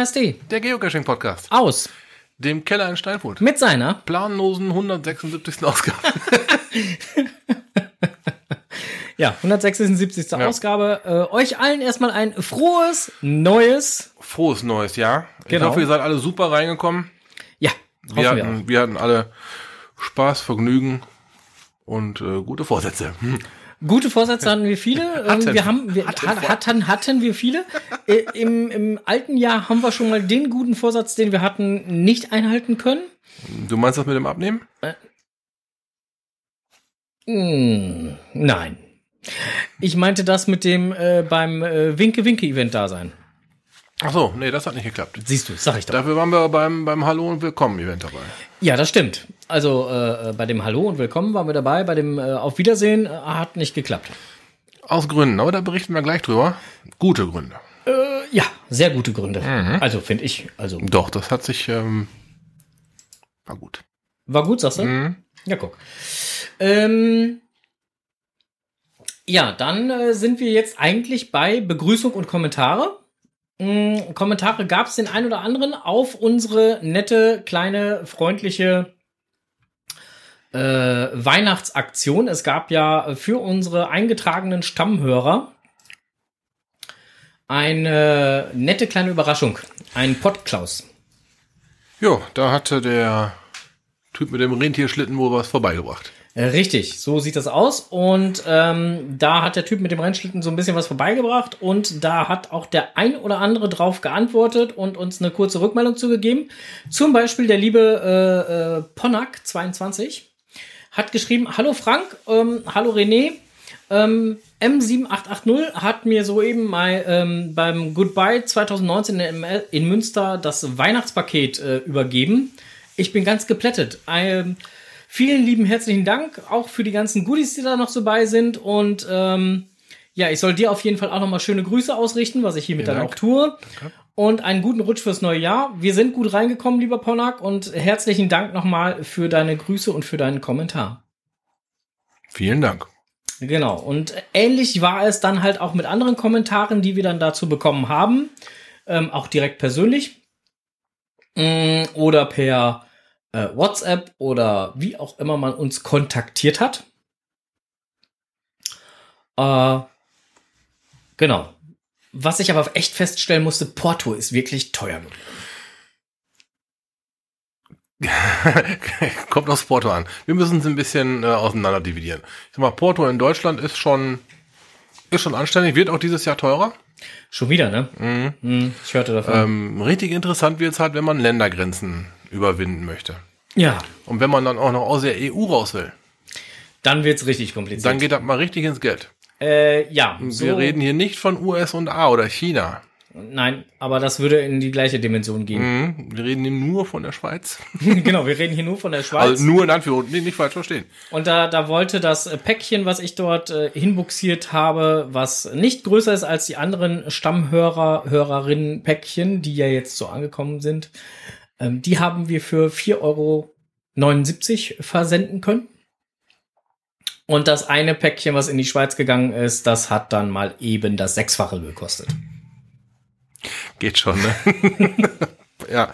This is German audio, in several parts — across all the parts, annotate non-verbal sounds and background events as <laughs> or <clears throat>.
KSD. Der Geocaching-Podcast. Aus. Dem Keller in Steinfurt. Mit seiner planlosen 176. Ausgabe. <laughs> ja, 176. Ja. Ausgabe. Äh, euch allen erstmal ein frohes, neues. Frohes neues Jahr. Genau. Ich hoffe, ihr seid alle super reingekommen. Ja, wir hatten, wir, wir hatten alle Spaß, Vergnügen und äh, gute Vorsätze. Hm. Gute Vorsätze hatten wir viele. Hatten. <laughs> Ähm, wir haben, wir Hatten. hatten, hatten wir viele. Äh, Im, Im alten Jahr haben wir schon mal den guten Vorsatz, den wir hatten, nicht einhalten können. Du meinst das mit dem Abnehmen? Hm, nein. Ich meinte das mit dem äh, beim äh, Winke-Winke-Event da sein. Ach so, nee, das hat nicht geklappt. Siehst du, sag ich doch. Dafür waren wir beim, beim Hallo und Willkommen-Event dabei. Ja, das stimmt. Also äh, bei dem Hallo und Willkommen waren wir dabei, bei dem äh, Auf Wiedersehen äh, hat nicht geklappt. Aus Gründen, aber da berichten wir gleich drüber. Gute Gründe. Äh, ja, sehr gute Gründe. Also finde ich. Also Doch, das hat sich, ähm, war gut. war gut, sagst du? Mhm. Ja, guck. Ähm, ja, dann äh, sind wir jetzt eigentlich bei Begrüßung und Kommentare. Mm, Kommentare gab es den ein oder anderen auf unsere nette, kleine, freundliche äh, Weihnachtsaktion. Es gab ja für unsere eingetragenen Stammhörer eine nette kleine Überraschung. Ein Pottklaus. Jo, da hatte der Typ mit dem Rentierschlitten wohl was vorbeigebracht. Äh, Richtig, so sieht das aus. Und ähm, da hat der Typ mit dem Rennschlitten so ein bisschen was vorbeigebracht und da hat auch der ein oder andere drauf geantwortet und uns eine kurze Rückmeldung zugegeben. Zum Beispiel der liebe äh, äh, Ponak22 hat geschrieben, hallo Frank, ähm, hallo René, ähm, M7880 hat mir soeben mal ähm, beim Goodbye 2019 in, in Münster das Weihnachtspaket äh, übergeben. Ich bin ganz geplättet. Ähm, vielen lieben herzlichen Dank auch für die ganzen Goodies, die da noch so bei sind. Und ähm, ja, ich soll dir auf jeden Fall auch nochmal schöne Grüße ausrichten, was ich hiermit Vielen dann Dank. auch tue. Und einen guten Rutsch fürs neue Jahr. Wir sind gut reingekommen, lieber Ponak, und herzlichen Dank nochmal für deine Grüße und für deinen Kommentar. Vielen Dank. Genau. Und ähnlich war es dann halt auch mit anderen Kommentaren, die wir dann dazu bekommen haben. Ähm, auch direkt persönlich. Mm, Oder per äh, WhatsApp oder wie auch immer man uns kontaktiert hat. Äh, genau. Was ich aber echt feststellen musste, Porto ist wirklich teuer. geworden. <laughs> Kommt aufs Porto an. Wir müssen es ein bisschen äh, auseinander dividieren. Ich sag mal, Porto in Deutschland ist schon, ist schon anständig, wird auch dieses Jahr teurer. Schon wieder, ne? Mhm. Ich hörte davon. Ähm, richtig interessant wird es halt, wenn man Ländergrenzen überwinden möchte. ja, Und wenn man dann auch noch aus der EU raus will, dann wird's richtig kompliziert. dann geht das mal richtig ins Geld. äh, ja, Wir reden hier nicht von US und A oder China. Nein, aber das würde in die gleiche Dimension gehen. Mhm. Wir reden hier nur von der Schweiz. <laughs> genau, wir reden hier nur von der Schweiz. Also nur in Anführungszeichen, nicht, nicht falsch verstehen. und da, da wollte das Päckchen, was ich dort äh, hinbuxiert habe, was nicht größer ist als die anderen Stammhörer, Hörerinnen Päckchen, die ja jetzt so angekommen sind, ähm, die haben wir für 4,79 Euro versenden können. Und das eine Päckchen, was in die Schweiz gegangen ist, das hat dann mal eben das Sechsfache gekostet. Geht schon, ne? <laughs> ja.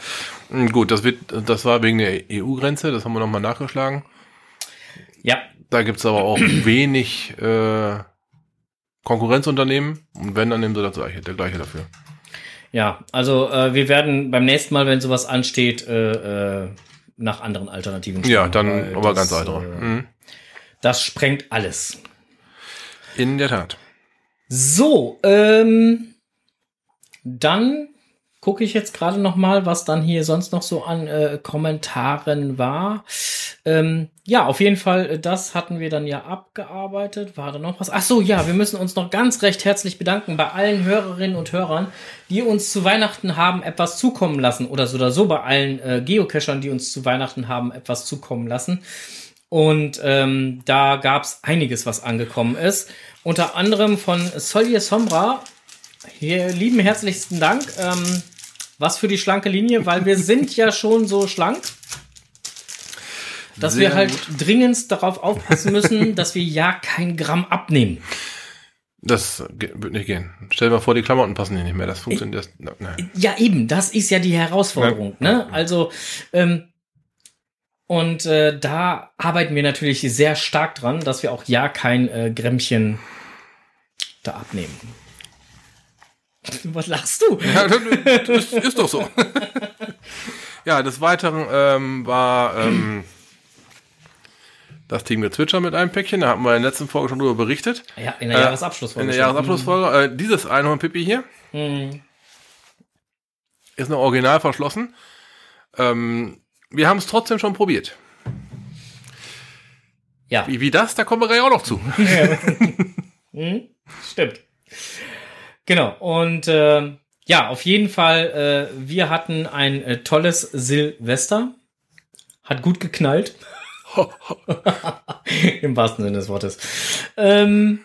Mm, Gut, das wird, das war wegen der EU-Grenze, das haben wir nochmal nachgeschlagen. Ja, Da gibt's aber auch <clears throat> wenig äh, Konkurrenzunternehmen und wenn, dann nehmen sie das gleiche, der gleiche dafür. Ja, also äh, wir werden beim nächsten Mal, wenn sowas ansteht, äh, äh, nach anderen Alternativen Ja, schauen, dann weil aber das, ganz andere. Äh, Mhm. das sprengt alles. In der Tat. So, ähm, dann gucke ich jetzt gerade noch mal, was dann hier sonst noch so an äh, Kommentaren war. Ähm, ja, auf jeden Fall, äh, das hatten wir dann ja abgearbeitet. War da noch was? Ach so, ja, wir müssen uns noch ganz recht herzlich bedanken bei allen Hörerinnen und Hörern, die uns zu Weihnachten haben etwas zukommen lassen oder so oder so bei allen äh, Geocachern, die uns zu Weihnachten haben etwas zukommen lassen. Und ähm, da gab's einiges, was angekommen ist. Unter anderem von Solier Sombra. Hier lieben herzlichsten Dank. Ähm, was für die schlanke Linie, weil wir sind ja schon so schlank, dass Sehr wir halt gut. dringend darauf aufpassen müssen, <laughs> dass wir ja kein Gramm abnehmen. Das wird nicht gehen. Stell dir mal vor, die Klamotten passen hier nicht mehr. Das funktioniert. Das, nein. Ja, eben, das ist ja die Herausforderung, ne? Also, ähm, und äh, da arbeiten wir natürlich sehr stark dran, dass wir auch ja kein äh, Grämmchen da abnehmen. <laughs> Was lachst du? Ja, das, ist doch so. ja, des Weiteren ähm, war ähm, das Team Gezwitscher mit einem Päckchen. Da hatten wir in der letzten Folge schon drüber berichtet. Ja, in der Äh, Jahresabschlussfolge. In der schon. Jahresabschlussfolge. Äh, dieses Einhorn-Pipi hier Hm. ist noch original verschlossen. Ähm, wir haben es trotzdem schon probiert. Ja, Wie, wie das, da kommen wir gleich auch noch zu. <laughs> Hm, stimmt. Genau. Und äh, ja, auf jeden Fall, äh, wir hatten ein äh, tolles Silvester. Hat gut geknallt. <laughs> Im wahrsten Sinne des Wortes. Ähm,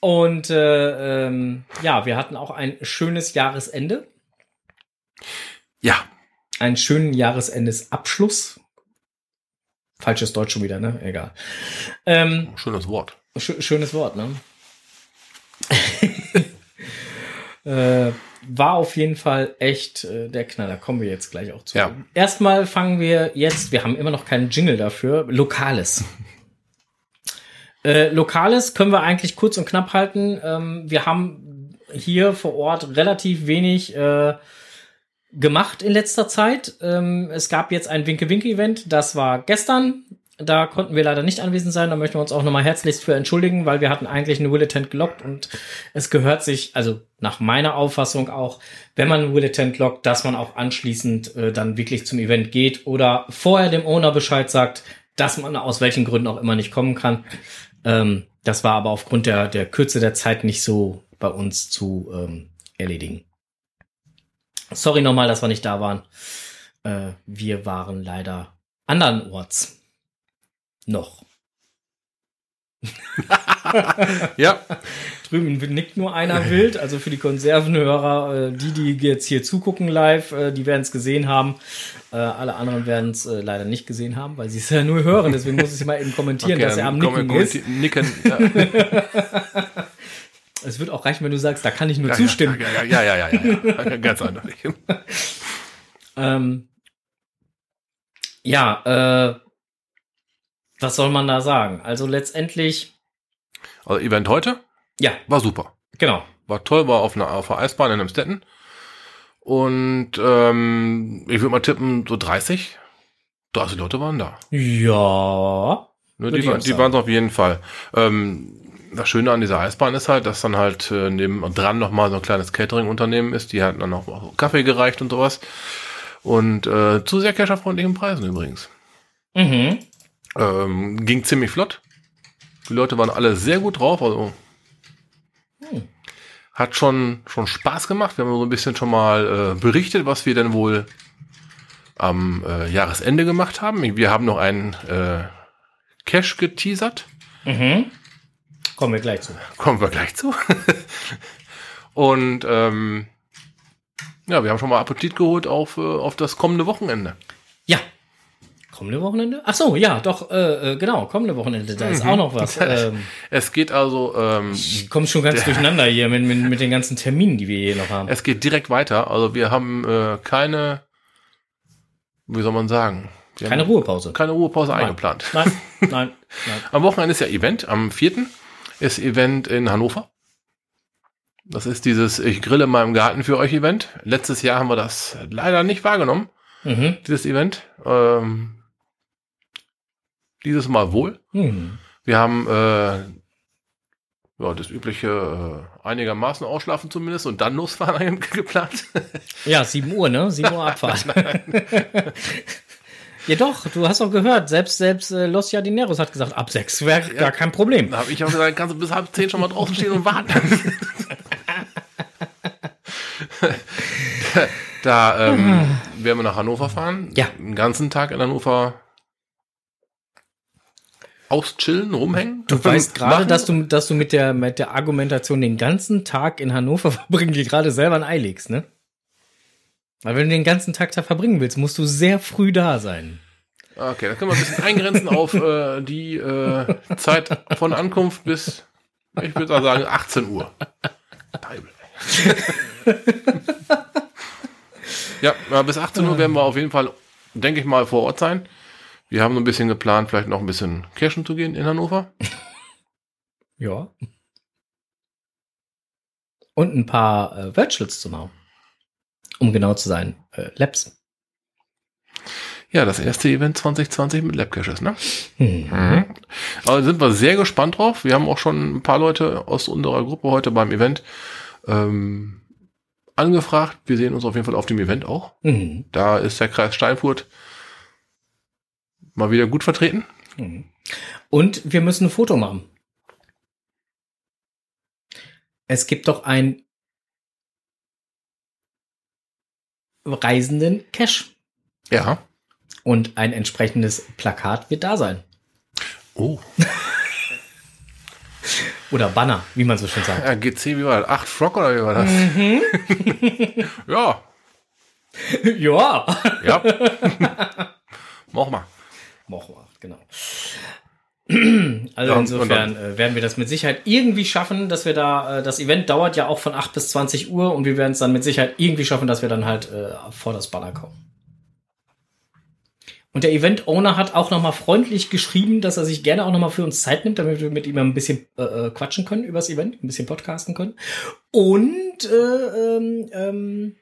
und äh, ähm, ja, wir hatten auch ein schönes Jahresende. Ja, Einen schönen Jahresendesabschluss. Falsches Deutsch schon wieder, ne? Egal. Ähm, schönes Wort. Schö- schönes Wort, ne? <laughs> äh, war auf jeden Fall echt äh, der Knaller. Kommen wir jetzt gleich auch zu. Ja. Erstmal fangen wir jetzt, wir haben immer noch keinen Jingle dafür, Lokales. <laughs> äh, Lokales können wir eigentlich kurz und knapp halten. Ähm, wir haben hier vor Ort relativ wenig äh, gemacht in letzter Zeit. Ähm, es gab jetzt ein Winke-Winke-Event, das war gestern. Da konnten wir leider nicht anwesend sein. Da möchten wir uns auch nochmal herzlichst für entschuldigen, weil wir hatten eigentlich eine Willetent gelockt und es gehört sich, also nach meiner Auffassung auch, wenn man eine Willetent lockt, dass man auch anschließend äh, dann wirklich zum Event geht oder vorher dem Owner Bescheid sagt, dass man aus welchen Gründen auch immer nicht kommen kann. Ähm, das war aber aufgrund der, der Kürze der Zeit nicht so bei uns zu ähm, erledigen. Sorry nochmal, dass wir nicht da waren. Äh, wir waren leider andernorts. Noch. <laughs> Ja, Drüben nickt nur einer wild. Also für die Konservenhörer, äh, die, die jetzt hier zugucken live, äh, die werden es gesehen haben. Äh, alle anderen werden es leider nicht gesehen haben, weil sie es ja nur hören. Deswegen muss ich mal eben kommentieren, dass er am Nicken ist. Nicken. <laughs> Ja, Es wird auch reichen, wenn du sagst, da kann ich nur ja, zustimmen. Ja, ja, ja, ja, ja, ja. <laughs> Ganz eindeutig. Ähm, ja, äh, was soll man da sagen? Also letztendlich, Also Event heute ja, war super. genau. War toll, war auf einer, auf einer Eisbahn in Amstetten. Und ähm, ich würde mal tippen, so 30. 30 Leute waren da. Ja. Ne, die war- auch die waren es auf jeden Fall. Ähm, das Schöne an dieser Eisbahn ist halt, dass dann halt äh, neben dran nochmal so ein kleines Catering-Unternehmen ist, die hat dann noch mal Kaffee gereicht und sowas. Und äh, zu sehr kescherfreundlichen Preisen übrigens. Mhm. Ähm, ging ziemlich flott. Die Leute waren alle sehr gut drauf, also Hm. hat schon, schon Spaß gemacht. Wir haben so ein bisschen schon mal äh, berichtet, was wir denn wohl am äh, Jahresende gemacht haben. Wir haben noch einen äh, Cash geteasert. Mhm. Kommen wir gleich zu. Kommen wir gleich zu. <laughs> Und ähm, ja, wir haben schon mal Appetit geholt auf, äh, auf das kommende Wochenende. Ja. Kommende Wochenende? Ach so, ja, doch, äh, äh, genau, kommende Wochenende, da ist auch noch was. <laughs> Ähm, Es geht also, ähm, ich komme schon ganz durcheinander hier mit, mit, mit den ganzen Terminen, die wir hier noch haben. es geht direkt weiter. Also wir haben äh, keine, wie soll man sagen, wir Keine Ruhepause. keine Ruhepause eingeplant. Nein, <laughs> nein, nein. Am Wochenende ist ja Event, am 4. ist Event in Hannover. Das ist dieses Ich grille mal im Garten für euch Event. Letztes Jahr haben wir das leider nicht wahrgenommen, Mhm. dieses Event. Ähm, dieses Mal wohl. Hm. Wir haben äh, ja, das übliche äh, einigermaßen ausschlafen zumindest und dann losfahren <laughs> geplant. Ja, 7 Uhr, ne? 7 Uhr <laughs> Abfahrt. <laughs> ja doch, du hast auch gehört, selbst, selbst äh, Los Jardineros hat gesagt, ab 6 wäre gar kein Problem. Da habe ich auch gesagt, kannst du bis halb zehn schon mal draußen stehen und warten. da ähm, werden wir nach Hannover fahren. Ja. Den ganzen Tag in Hannover auschillen, rumhängen. Du weißt gerade, dass du, dass du mit der, mit der Argumentation den ganzen Tag in Hannover <laughs> verbringen, die gerade selber ein Ei legst, ne? Weil wenn du den ganzen Tag da verbringen willst, musst du sehr früh da sein. Okay, das können wir ein bisschen eingrenzen auf äh, die äh, Zeit von Ankunft bis Ich würde sagen 18 Uhr. <laughs> Ja, bis 18 Uhr werden wir auf jeden Fall, denke ich mal, vor Ort sein. Wir haben so ein bisschen geplant, vielleicht noch ein bisschen cashen zu gehen in Hannover. <laughs> Ja. Und ein paar äh, Virtuals zu machen. Um genau zu sein, äh, Labs. Ja, das erste Event 2020 mit Labcaches, ne? Hm. Mhm. Also sind wir sehr gespannt drauf. Wir haben auch schon ein paar Leute aus unserer Gruppe heute beim Event ähm, angefragt. Wir sehen uns auf jeden Fall auf dem Event auch. Mhm. Da ist der Kreis Steinfurt mal wieder gut vertreten. Mhm. Und wir müssen ein Foto machen. Es gibt doch ein reisenden Cache. Ja. Und ein entsprechendes Plakat wird da sein. Oh. <laughs> Oder Banner, wie man so schön sagt. Ja, GC, wie war das? 8 Frog oder wie war das? Mhm. <laughs> <laughs> ja. ja. Ja. Mach mal. Moch macht, genau. <clears throat> Also Ja, insofern äh, werden wir das mit Sicherheit irgendwie schaffen, dass wir da, äh, das Event dauert ja auch von 8 bis 20 Uhr und wir werden es dann mit Sicherheit irgendwie schaffen, dass wir dann halt äh, vor das Banner kommen. Und der Event-Owner hat auch nochmal freundlich geschrieben, dass er sich gerne auch nochmal für uns Zeit nimmt, damit wir mit ihm ein bisschen äh, äh, quatschen können übers Event, ein bisschen podcasten können. Und äh, ähm, ähm,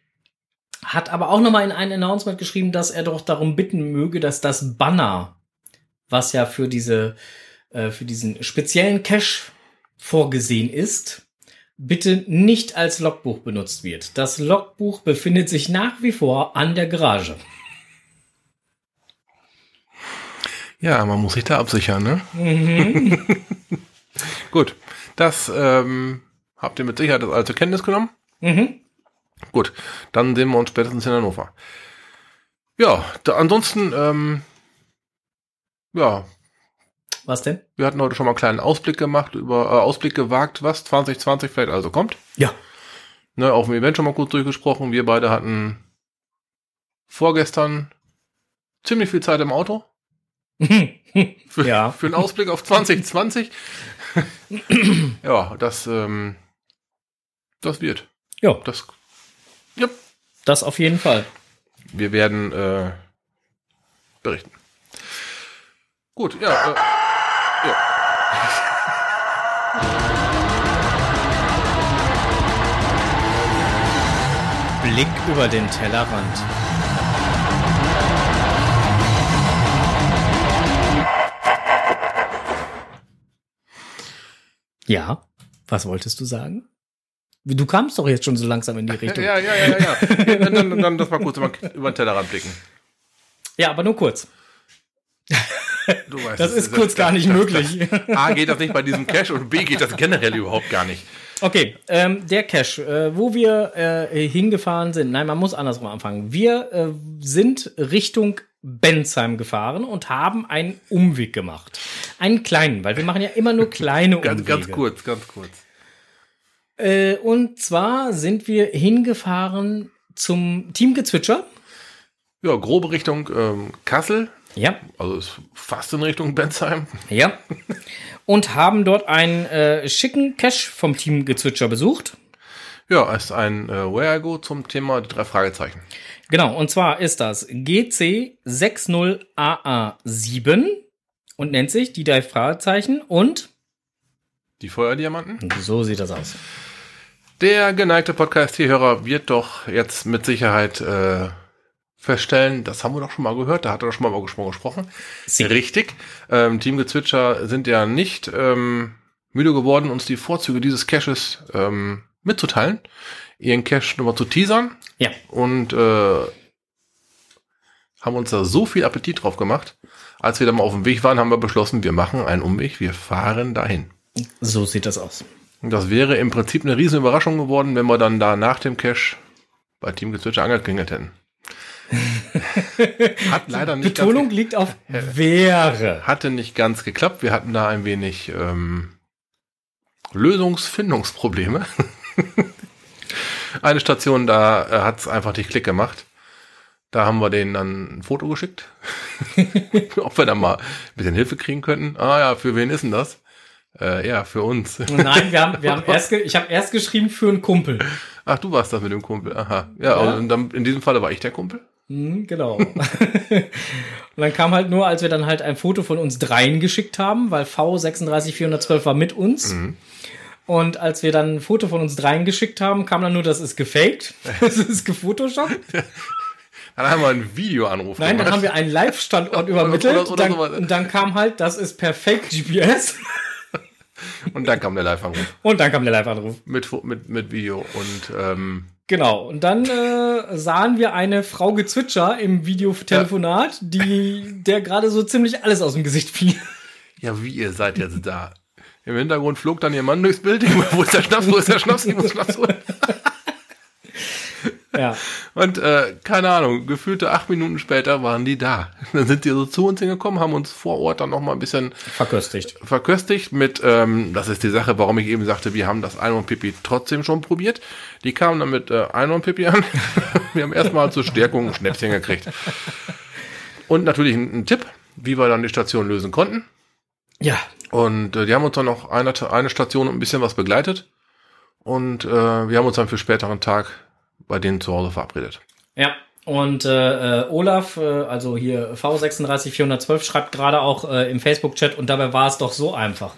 hat aber auch nochmal in ein Announcement geschrieben, dass er doch darum bitten möge, dass das Banner, was ja für diese, äh, für diesen speziellen Cache vorgesehen ist, bitte nicht als Logbuch benutzt wird. Das Logbuch befindet sich nach wie vor an der Garage. Ja, man muss sich da absichern, ne? Mhm. <laughs> Gut. Das ähm, habt ihr mit Sicherheit das alte Kenntnis genommen. mhm. Gut, dann sehen wir uns spätestens in Hannover. Ja, da, ansonsten, ähm, ja, Was denn? wir hatten heute schon mal einen kleinen Ausblick gemacht, über äh, Ausblick gewagt, was 2020 vielleicht also kommt. Ja. Ne, auf dem Event schon mal kurz durchgesprochen. Wir beide hatten vorgestern ziemlich viel Zeit im Auto <laughs> für, Ja. für einen Ausblick auf 2020. <clears throat> ja, das, ähm, das wird. ja, Das, ja, das auf jeden Fall. Wir werden äh, berichten. Gut, ja. Äh, ja. <laughs> Blick über den Tellerrand. Ja, was wolltest du sagen? Du kamst doch jetzt schon so langsam in die <laughs> Richtung. Ja, ja, ja, ja, ja. Dann, dann, dann das mal kurz über, über den Tellerrand blicken. Ja, aber nur kurz. Du weißt, Das ist kurz gar nicht möglich. A geht das nicht bei diesem Cache und B geht das generell überhaupt gar nicht. Okay, ähm, der Cache, äh, wo wir äh, hingefahren sind. Nein, man muss andersrum anfangen. Wir äh, sind Richtung Bensheim gefahren und haben einen Umweg gemacht. Einen kleinen, weil wir machen ja immer nur kleine <laughs> Umwege. ganz kurz, ganz kurz. Äh, und zwar sind wir hingefahren zum Teamgezwitscher. Ja, grobe Richtung ähm, Kassel. Ja, Also ist fast in Richtung Bensheim. ja. und haben dort einen äh, schicken Cache vom Teamgezwitscher besucht. Ja, ist ein äh, Where I Go zum Thema die drei Fragezeichen. Genau, und zwar ist das GC60AA7 und nennt sich die drei Fragezeichen und Die Feuerdiamanten. so sieht das aus. Der geneigte Podcast-Hörer wird doch jetzt mit Sicherheit äh, feststellen, das haben wir doch schon mal gehört, da hat er doch schon mal über gesprochen. Sie. Richtig. Ähm, Team Gezwitscher sind ja nicht ähm, müde geworden, uns die Vorzüge dieses Caches ähm, mitzuteilen, ihren Cache nochmal zu teasern Ja, und äh, haben uns da so viel Appetit drauf gemacht. Als wir dann mal auf dem Weg waren, haben wir beschlossen, wir machen einen Umweg, wir fahren dahin. so sieht das aus. Und das wäre im Prinzip eine riesen Überraschung geworden, wenn wir dann da nach dem Cache bei Team Gezwitscher angeklingelt hätten. <laughs> Hat leider nicht Betonung ganz, liegt auf wäre. hatte nicht ganz geklappt. Wir hatten da ein wenig ähm, Lösungsfindungsprobleme. <laughs> Eine Station, da äh, hat es einfach nicht Klick gemacht. Da haben wir denen dann ein Foto geschickt. <laughs> Ob wir da mal ein bisschen Hilfe kriegen könnten. Ah ja, für wen ist denn das? Äh, ja, für uns. Nein, wir haben, wir haben erst, ich habe erst geschrieben für einen Kumpel. Ach, du warst das mit dem Kumpel. Aha. Ja, Ja. Und dann, in diesem Falle war ich der Kumpel. Mhm, genau. <laughs> und dann kam halt nur, als wir dann halt ein Foto von uns dreien geschickt haben, weil V36412 war mit uns. Und als wir dann ein Foto von uns dreien geschickt haben, kam dann nur, das ist gefaked, <laughs> das ist gefotoshoppt. <laughs> Dann haben wir einen Videoanruf Nein, dann gemacht. haben wir einen Live-Standort übermittelt. oder- oder dann, sowas. und dann kam halt, das ist perfekt GPS. Und dann kam der Live-Anruf Und dann kam der Live-Anruf. mit, mit, mit Video. Und ähm, Genau. Und dann äh, sahen wir eine Frau Gezwitscher im Videotelefonat, die der gerade so ziemlich alles aus dem Gesicht fiel. ja, wie ihr seid jetzt da? Im Hintergrund flog dann ihr Mann durchs Bild. Wo ist der Schnaps? Wo ist der Schnaps? Ich muss Schnaps holen. Ja. Und äh, keine Ahnung, gefühlte acht Minuten später waren die da. Dann sind die so zu uns hingekommen, haben uns vor Ort dann noch mal ein bisschen Verköstigt. verköstigt mit, ähm, das ist die Sache, warum ich eben sagte, wir haben das Einhorn-Pipi trotzdem schon probiert. Die kamen dann mit äh, Einhorn-Pipi an. <laughs> wir haben erstmal zur Stärkung ein Schnäpschen gekriegt. Und natürlich ein, ein Tipp, wie wir dann die Station lösen konnten. Ja. Und äh, die haben uns dann noch eine, eine Station und ein bisschen was begleitet. Und äh, wir haben uns dann für späteren Tag bei denen zu Hause verabredet. Ja. Und äh, äh, Olaf, äh, also hier V36412, schreibt gerade auch äh, im Facebook-Chat und dabei war es doch so einfach.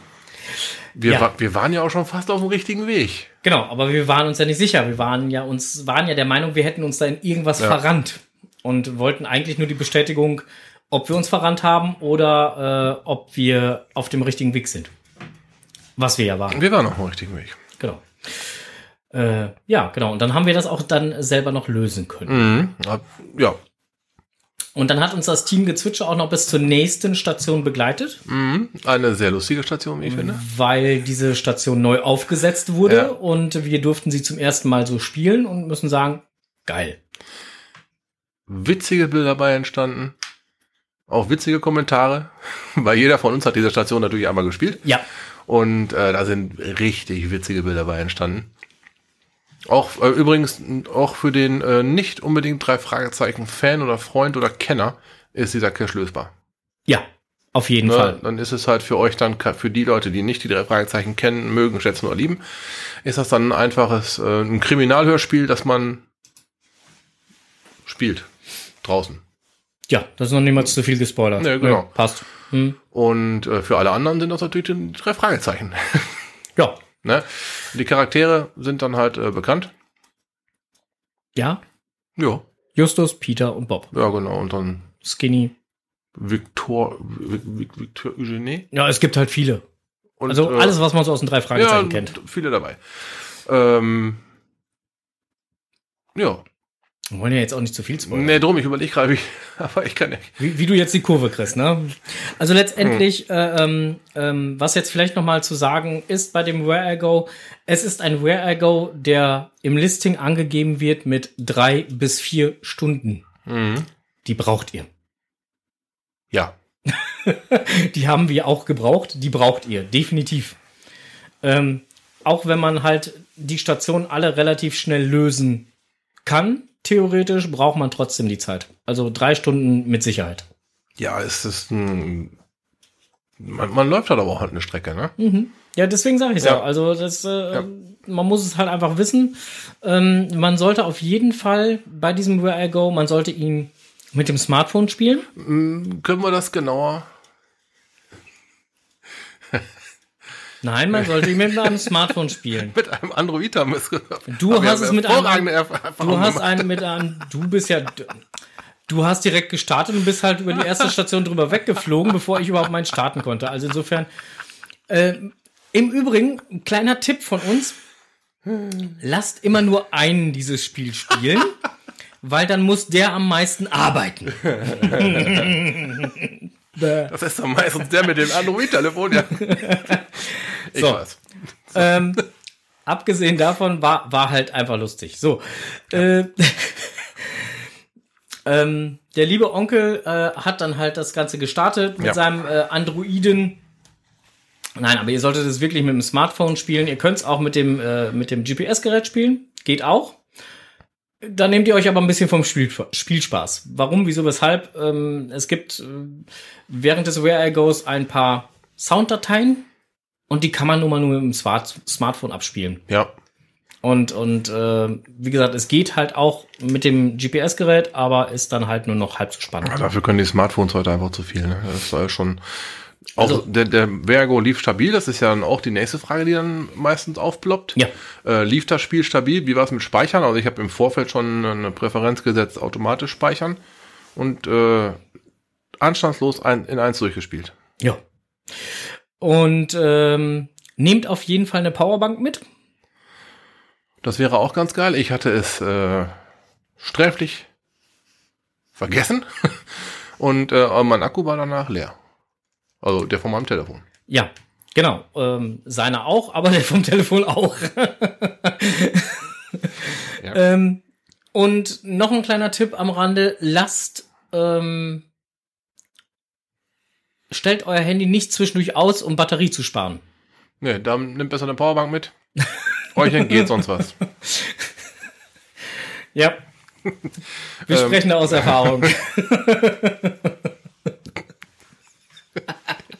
Wir, Ja. wa wir waren ja auch schon fast auf dem richtigen Weg. Genau, aber wir waren uns ja nicht sicher. Wir waren ja uns waren ja der Meinung, wir hätten uns da in irgendwas Ja. verrannt und wollten eigentlich nur die Bestätigung, ob wir uns verrannt haben oder äh, ob wir auf dem richtigen Weg sind. Was wir ja waren. Wir waren auf dem richtigen Weg. Genau. Äh, ja, genau. Und dann haben wir das auch dann selber noch lösen können. Mhm. Ja, Und dann hat uns das Team Gezwitscher auch noch bis zur nächsten Station begleitet, Mhm. Eine sehr lustige Station, wie ich finde. weil diese Station neu aufgesetzt wurde Ja. und wir durften sie zum ersten Mal so spielen und müssen sagen, geil. Witzige Bilder dabei entstanden. Auch witzige Kommentare. <laughs> Weil jeder von uns hat diese Station natürlich einmal gespielt. Ja, Und äh, da sind richtig witzige Bilder dabei entstanden. Auch äh, übrigens, auch für den äh, nicht unbedingt drei Fragezeichen Fan oder Freund oder Kenner ist dieser Cache lösbar. ja, auf jeden Ne? Fall. Dann ist es halt für euch dann, für die Leute, die nicht die drei Fragezeichen kennen, mögen, schätzen oder lieben, ist das dann ein einfaches, äh, ein Kriminalhörspiel, das man spielt. Draußen. Ja, das ist noch niemals zu viel gespoilert. Nee, genau. passt. Hm. Und äh, für alle anderen sind das natürlich die drei Fragezeichen. <laughs> Ja, ne? Die Charaktere sind dann halt äh, bekannt. ja. Ja, Justus, Peter und Bob. ja, genau. Und dann Skinny. Victor, Vic, Vic, Victor Eugenie. Ja, es gibt halt viele. Und, Also äh, alles, was man so aus den drei Fragezeichen ja, kennt. viele dabei. Ähm, ja. Wir wollen ja jetzt auch nicht zu viel spoilern. Nee, drum, ich überlege gerade, <laughs> aber ich kann nicht. Wie, wie du jetzt die Kurve kriegst, ne? Also letztendlich, äh, ähm, ähm, was jetzt vielleicht noch mal zu sagen ist bei dem Where I Go, es ist ein Where I Go, der im Listing angegeben wird mit drei bis vier Stunden. Mhm. Die braucht ihr. Ja. <laughs> Die haben wir auch gebraucht, die braucht ihr, definitiv. Ähm, auch wenn man halt die Station alle relativ schnell lösen kann, theoretisch braucht man trotzdem die Zeit. Also drei Stunden mit Sicherheit. Ja, es ist ein. Man, man läuft halt aber auch halt eine Strecke, ne? Ja, deswegen sage ich Ja. ja. Also das, äh, man muss es halt einfach wissen. Ähm, man sollte auf jeden Fall bei diesem Where I Go, man sollte ihn mit dem Smartphone spielen. Können wir das genauer? Nein, man sollte mit einem Smartphone spielen. Mit einem Android haben wir es Du hast es mit einem- Du hast einen mit einem, du bist ja, du hast direkt gestartet und bist halt über die erste Station drüber weggeflogen, bevor ich überhaupt meinen starten konnte. Also insofern, äh, im Übrigen, ein kleiner Tipp von uns, lasst immer nur einen dieses Spiel spielen, weil dann muss der am meisten arbeiten. <laughs> Das ist doch meistens der mit dem Android-Telefon, ja. <laughs> Ich So. weiß. ähm, abgesehen davon war, war halt einfach lustig. So. Äh, <laughs> ähm, der liebe Onkel äh, hat dann halt das Ganze gestartet mit Ja. seinem äh, Androiden. Nein, aber ihr solltet es wirklich mit dem Smartphone spielen. Ihr könnt es auch mit dem, äh, mit dem GPS-Gerät spielen. Geht auch. Da nehmt ihr euch aber ein bisschen vom Spiel, Spielspaß. Warum, wieso, weshalb? Ähm, es gibt äh, während des Where I Goes ein paar Sounddateien und die kann man nun mal nur mit dem Smart Smartphone abspielen. Ja. Und, und äh, wie gesagt, es geht halt auch mit dem GPS-Gerät, aber ist dann halt nur noch halb so spannend. Ja, dafür können die Smartphones heute einfach zu viel. Ne? Das ja schon. Auch Also- der, der Vergo lief stabil, das ist ja dann auch die nächste Frage, die dann meistens aufploppt. Ja. Äh, lief das Spiel stabil? Wie war es mit Speichern? Also ich habe im Vorfeld schon eine Präferenz gesetzt, automatisch speichern und äh, anstandslos ein, in eins durchgespielt. Ja. Und ähm, nehmt auf jeden Fall eine Powerbank mit. Das wäre auch ganz geil. Ich hatte es äh, sträflich vergessen <laughs> und äh, mein Akku war danach leer. Also der von meinem Telefon. Ja, genau. Ähm, seiner auch, aber der vom Telefon auch. Ja. <laughs> ähm, und noch ein kleiner Tipp am Rande: Lasst, ähm, stellt euer Handy nicht zwischendurch aus, um Batterie zu sparen. Nee, dann nimmt besser eine Powerbank mit. Euch entgeht sonst was. Ja. Wir Ähm. sprechen da aus Erfahrung. <laughs>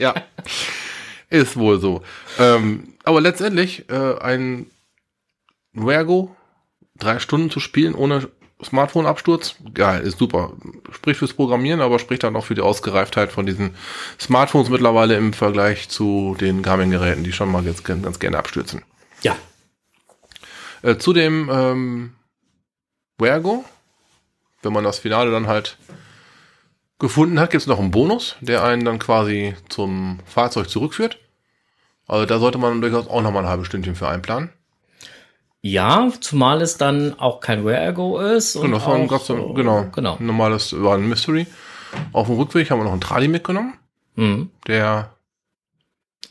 Ja, ist wohl so. Ähm, aber letztendlich äh, ein Vergo, drei Stunden zu spielen ohne Smartphone-Absturz, geil, ist super. Spricht fürs Programmieren, aber spricht dann auch für die Ausgereiftheit von diesen Smartphones mittlerweile im Vergleich zu den Garmin-Geräten, die schon mal jetzt ganz, ganz gerne abstürzen. ja. Äh, zu dem ähm, Vergo, wenn man das Finale dann halt gefunden hat, gibt es noch einen Bonus, der einen dann quasi zum Fahrzeug zurückführt. Also da sollte man durchaus auch noch mal ein halbes Stündchen für einplanen. Ja, zumal es dann auch kein Wear Ergo ist. Und ein, auch, ganz, äh, genau, genau. ein normales, war ein Mystery. Auf dem Rückweg haben wir noch einen Trali mitgenommen, Mhm. der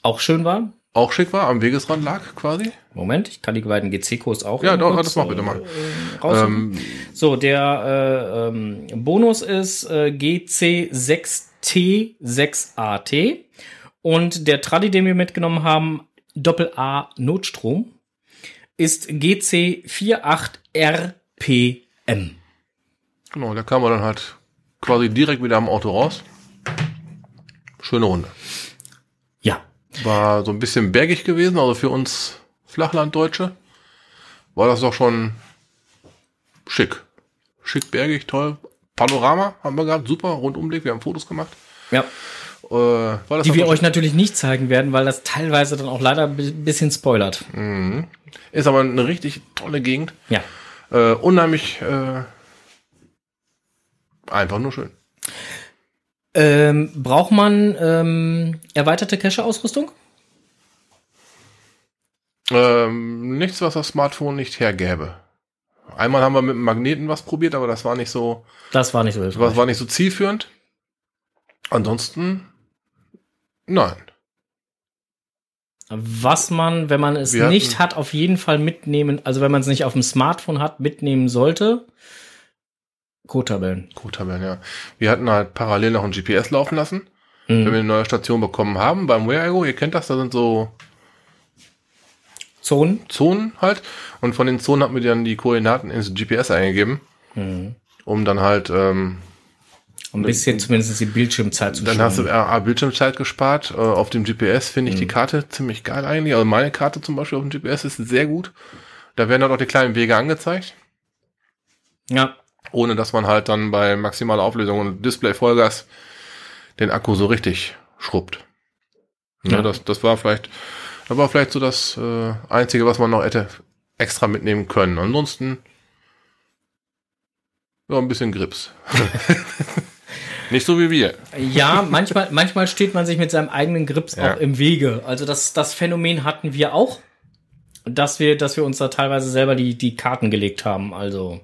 Auch schön war. Auch schick war, am Wegesrand lag quasi. Moment, ich kann die beiden GC-Kurs auch. Ja, doch, kurz, das mach bitte mal. Äh, raussuchen. Ähm, So, der äh, ähm, Bonus ist äh, GC6T6AT und der Tradi, den wir mitgenommen haben, Doppel A Notstrom, ist GC48RPM. genau, da kam man dann halt quasi direkt wieder am Auto raus. Schöne Runde. War so ein bisschen bergig gewesen, also für uns Flachlanddeutsche war das doch schon schick. Schick, bergig, toll. Panorama haben wir gehabt, super, Rundumblick, wir haben Fotos gemacht. ja. Äh, war das Die wir euch natürlich nicht zeigen werden, weil das teilweise dann auch leider ein bi- bisschen spoilert. ist aber eine richtig tolle Gegend. Ja. Äh, unheimlich äh, einfach nur schön. Ähm, braucht man ähm, erweiterte Cache-Ausrüstung? Ähm, nichts, was das Smartphone nicht hergäbe. Einmal haben wir mit dem Magneten was probiert, aber das war nicht so, Das war nicht so das war nicht so zielführend. Ansonsten, nein. Was man, wenn man es Wir nicht hatten- hat, auf jeden Fall mitnehmen, also wenn man es nicht auf dem Smartphone hat, mitnehmen sollte. Code-Tabellen. Code-Tabellen, ja. Wir hatten halt parallel noch ein GPS laufen lassen, wenn wir Mhm. eine neue Station bekommen haben. Beim Weargo, ihr kennt das, da sind so Zonen. Zonen halt. Und von den Zonen hat mir dann die Koordinaten ins GPS eingegeben, Mhm. um dann halt, ähm, Um ein bisschen zumindest die Bildschirmzeit zu dann hast du. RA Bildschirmzeit gespart. Äh, auf dem GPS finde ich die Karte ziemlich geil eigentlich. Also meine Karte zum Beispiel auf dem GPS ist sehr gut. Da werden dann auch die kleinen Wege angezeigt, Ja. Ohne dass man halt dann bei maximaler Auflösung und Display Vollgas den Akku so richtig schrubbt. Ja, Ja. das, das war vielleicht, das war vielleicht so das äh, Einzige, was man noch hätte extra mitnehmen können. Ansonsten ja, ein bisschen Grips. <laughs> Nicht so wie wir. Ja, manchmal, manchmal steht man sich mit seinem eigenen Grips Ja. auch im Wege. Also das, das Phänomen hatten wir auch, dass wir, dass wir uns da teilweise selber die, die Karten gelegt haben. Also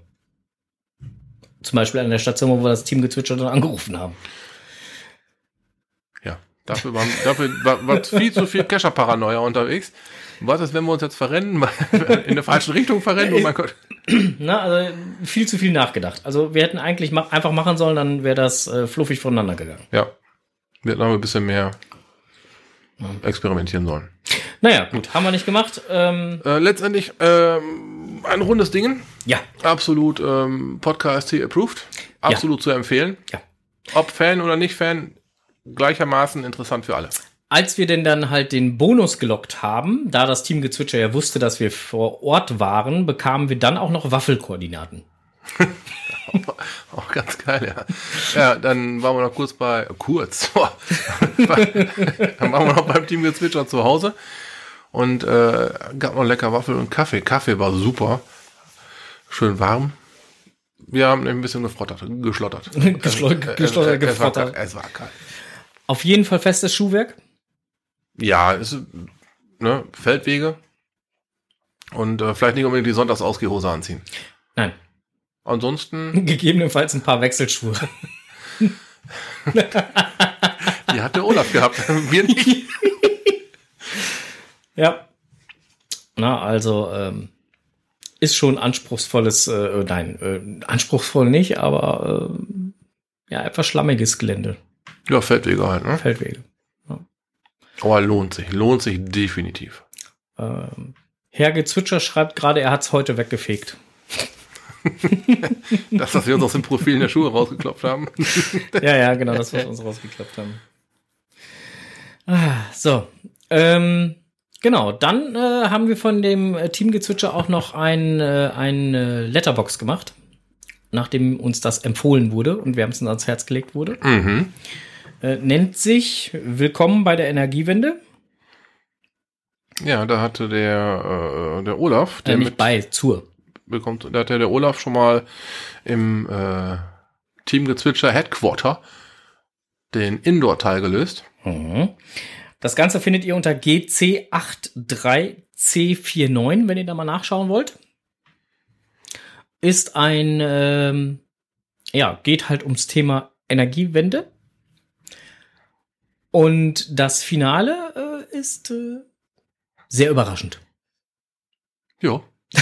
zum Beispiel an der Station, wo wir das Team gezwitschert und angerufen haben. Ja, dafür, waren, dafür war, war viel zu viel Kescher-Paranoia unterwegs. Was ist, wenn wir uns jetzt verrennen, <laughs> in der falschen Richtung verrennen? Oh mein Gott. Na, also viel zu viel nachgedacht. Also wir hätten eigentlich ma einfach machen sollen, dann wäre das äh, fluffig voneinander gegangen. Ja, wir hätten aber ein bisschen mehr experimentieren sollen. Naja, gut, haben wir nicht gemacht. Ähm, Äh, letztendlich ähm, ein rundes Ding. ja, Absolut ähm, Podcast hier approved. Absolut zu empfehlen. ja. Ob Fan oder nicht Fan, gleichermaßen interessant für alle. als wir denn dann halt den Bonus gelockt haben, da das Team Gezwitscher ja wusste, dass wir vor Ort waren, bekamen wir dann auch noch Waffelkoordinaten. auch <laughs> ganz geil, ja. Ja, dann waren wir noch kurz bei, kurz, <laughs> dann waren wir noch beim Team Gezwitscher zu Hause und äh, gab noch lecker Waffel und Kaffee. Kaffee war super, schön warm. Wir haben ein bisschen gefrottert, geschlottert. <laughs> Geschlottert, geschlottert, gefrottert. Es war geil. Auf jeden Fall festes Schuhwerk. Ja, es ist, ne, Feldwege. Und äh, vielleicht nicht unbedingt die Sonntagsausgehhose anziehen. Nein. Ansonsten, <laughs> Gegebenenfalls ein paar Wechselschuhe. <laughs> die hat der Olaf gehabt. Wir nicht. Ja. Na, also ähm, ist schon anspruchsvolles, äh, nein, äh, anspruchsvoll nicht, aber äh, ja, etwas schlammiges Gelände. Ja, Feldwege halt, ne? Feldwege. Aber lohnt sich, lohnt sich definitiv. Ähm, Herr Gezwitscher schreibt gerade, er hat's heute weggefegt. <laughs> Das, dass wir uns aus den Profilen der Schuhe rausgeklopft haben. <laughs> Ja, ja, genau, das, was wir uns rausgeklappt haben. Ah, so. Ähm, genau, dann äh, haben wir von dem äh, Team Gezwitscher auch noch ein, äh, ein äh, Letterbox gemacht, nachdem uns das empfohlen wurde und wärmstens ans Herz gelegt wurde. Mhm. Äh, nennt sich Willkommen bei der Energiewende. Ja, da hatte der, äh, der Olaf, der Äh, nicht mit bei, zur. bekommt, da hat der, Olaf schon mal im äh, Team Gezwitscher Headquarter den Indoor-Teil gelöst. Mhm. Das Ganze findet ihr unter GC83C49, wenn ihr da mal nachschauen wollt. Ist ein, ähm, ja, geht halt ums Thema Energiewende. Und das Finale äh, ist äh, sehr überraschend. Ja. <laughs>